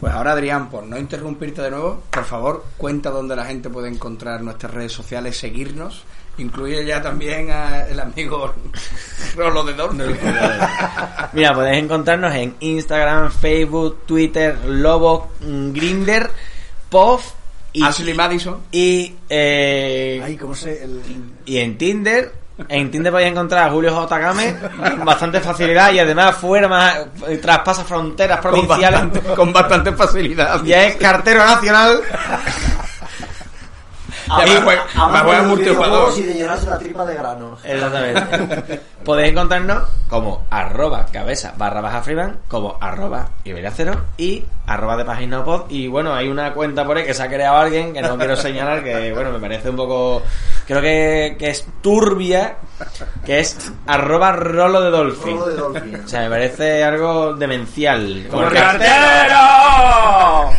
Pues ahora, Adrián, por no interrumpirte de nuevo, por favor, cuenta dónde la gente puede encontrar nuestras redes sociales, seguirnos. Incluye ya también al amigo Rolo de Dorn. Mira, podéis encontrarnos en Instagram, Facebook, Twitter, Lobo, mm, Grinder, Puff y, Ashley Madison. y, eh, Ahí, ¿cómo se...? El... y en Tinder En Tinder podéis encontrar a Julio J. Game con bastante facilidad y además fuera más eh, traspasa fronteras Con provinciales. bastante, con bastante facilidad. Ya es cartero nacional. Ya me juega- juega multijugador. de llenarse la tripa de granos. Exactamente. Podéis encontrarnos como arroba cabeza barra baja freeman, como arroba Iberia cero y arroba de página pod. Y bueno, hay una cuenta por ahí que se ha creado alguien que no quiero señalar, que bueno, me parece un poco. Creo que, que es turbia, que es arroba rolo de dolphin. Rolo de Dolphin. O sea, me parece algo demencial. ¡Como el Porque- cartero!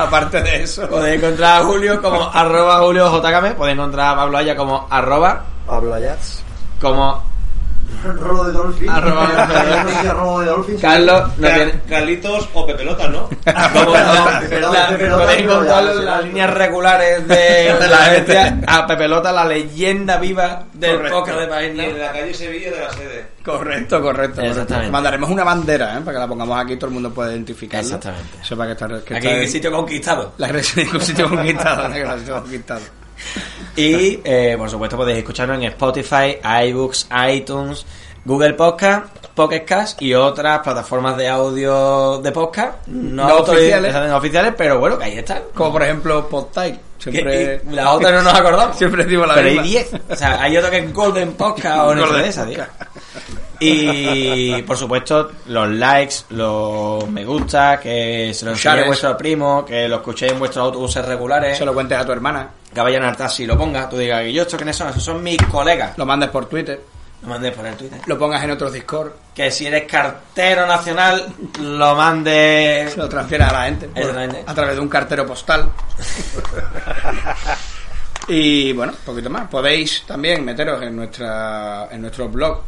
Aparte de eso. Podéis encontrar a Julio como arroba Julio JKM, podéis encontrar a Pablo Aya como arroba, Pablo Ayats. como Rolo de Dolphin. Arroba- No Rolo de Dolphin. Carlos, no tiene, Carlitos o Pepelotas, ¿no? Como no, la- pero- podéis pero- las líneas regulares de, la bestia a Pepelota, la leyenda viva del podcast de Y País en la calle Sevilla de la sede. Correcto, correcto. Exactamente. correcto. Mandaremos una bandera, ¿eh? Para que la pongamos aquí y todo el mundo pueda identificarla. Exactamente. Sepa que está, que Aquí está en el sitio conquistado. La agresión en un sitio conquistado, ¿no? Sitio conquistado. Y eh, por supuesto podéis escucharnos en Spotify, iBooks, iTunes, Google Podcast, Pocket Cast y otras plataformas de audio de podcast no, oficiales. pero bueno, que ahí están. Como por ejemplo Podtype. Siempre, Que- y la otra no nos acordamos. siempre digo la Pero hay misma. 10. O sea, hay otro que es Golden Podcast o no de esa, tío. Y por supuesto, los likes, los me gusta, que se lo enseñe a vuestro primo, que lo escuchéis en vuestros autobuses regulares, Se lo cuentes a tu hermana. Que vayan al taxi y lo pongas, tú digas, ¿y yo estos quiénes son? Esos son mis colegas. Lo mandes por Twitter. Lo mandes por el Twitter. Lo pongas en otros Discord. Que si eres cartero nacional, lo mandes. Se lo transfieres a la gente. por- a través de un cartero postal. y bueno, un poquito más. Podéis también meteros en nuestra en nuestro blog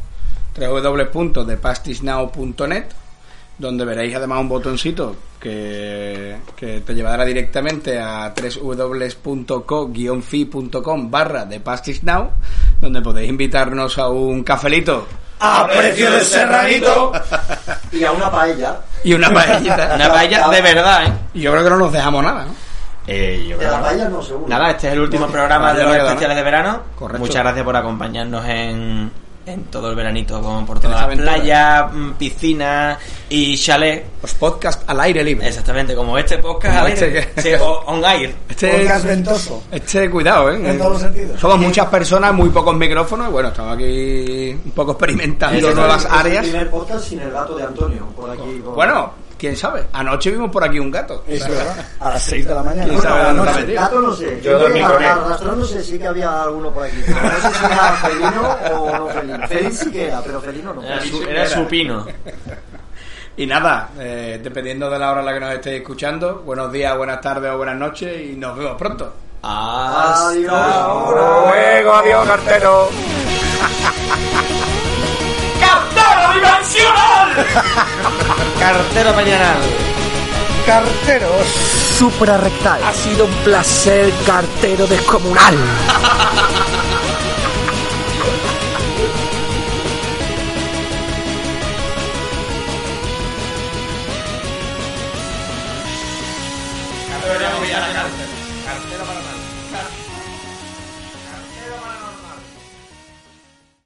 www.thepastisnow.net donde veréis además un botoncito que, que te llevará directamente a www.co-fi.com barra de Pastisnow donde podéis invitarnos a un cafelito ¡A precio de serranito! Y a una paella. y una paellita. Una paella de verdad, ¿eh? Y yo creo que no nos dejamos nada, ¿no? Eh, yo De creo la no. paella no, seguro. Nada, este es el último programa de los especiales de verano. Correcto. Muchas gracias por acompañarnos en, en todo el veranito, como por las aventura. playas, mm, piscinas y chalet. Los podcasts al aire libre. Exactamente, como este podcast Como al este aire. que- Sí, on air. Este, Podcast ventoso. este cuidado, ¿eh? En todos los sentidos. Somos muchas personas, muy pocos micrófonos. Y bueno, estamos aquí un poco experimentando nuevas Es el áreas. primer podcast sin el gato de Antonio. Por aquí. por- Bueno, quién sabe. Anoche vimos por aquí un gato. Eso, ¿verdad? A las 6 de la mañana. ¿Quién sabe Bueno, dónde no está sé. Gato no sé. Yo dormí con él. Arrastrándose sí que había alguno por aquí. Pero no sé si era felino o no felino. Felín sí que era, pero felino no. Era, su- era supino. Y nada, eh, dependiendo de la hora en la que nos estéis escuchando, buenos días, buenas tardes o buenas noches y nos vemos pronto. Adiós. Hasta luego, adiós, cartero. ¡Cartero dimensional! Cartero mañanal. Carteros. Suprarrectal. Ha sido un placer, cartero descomunal.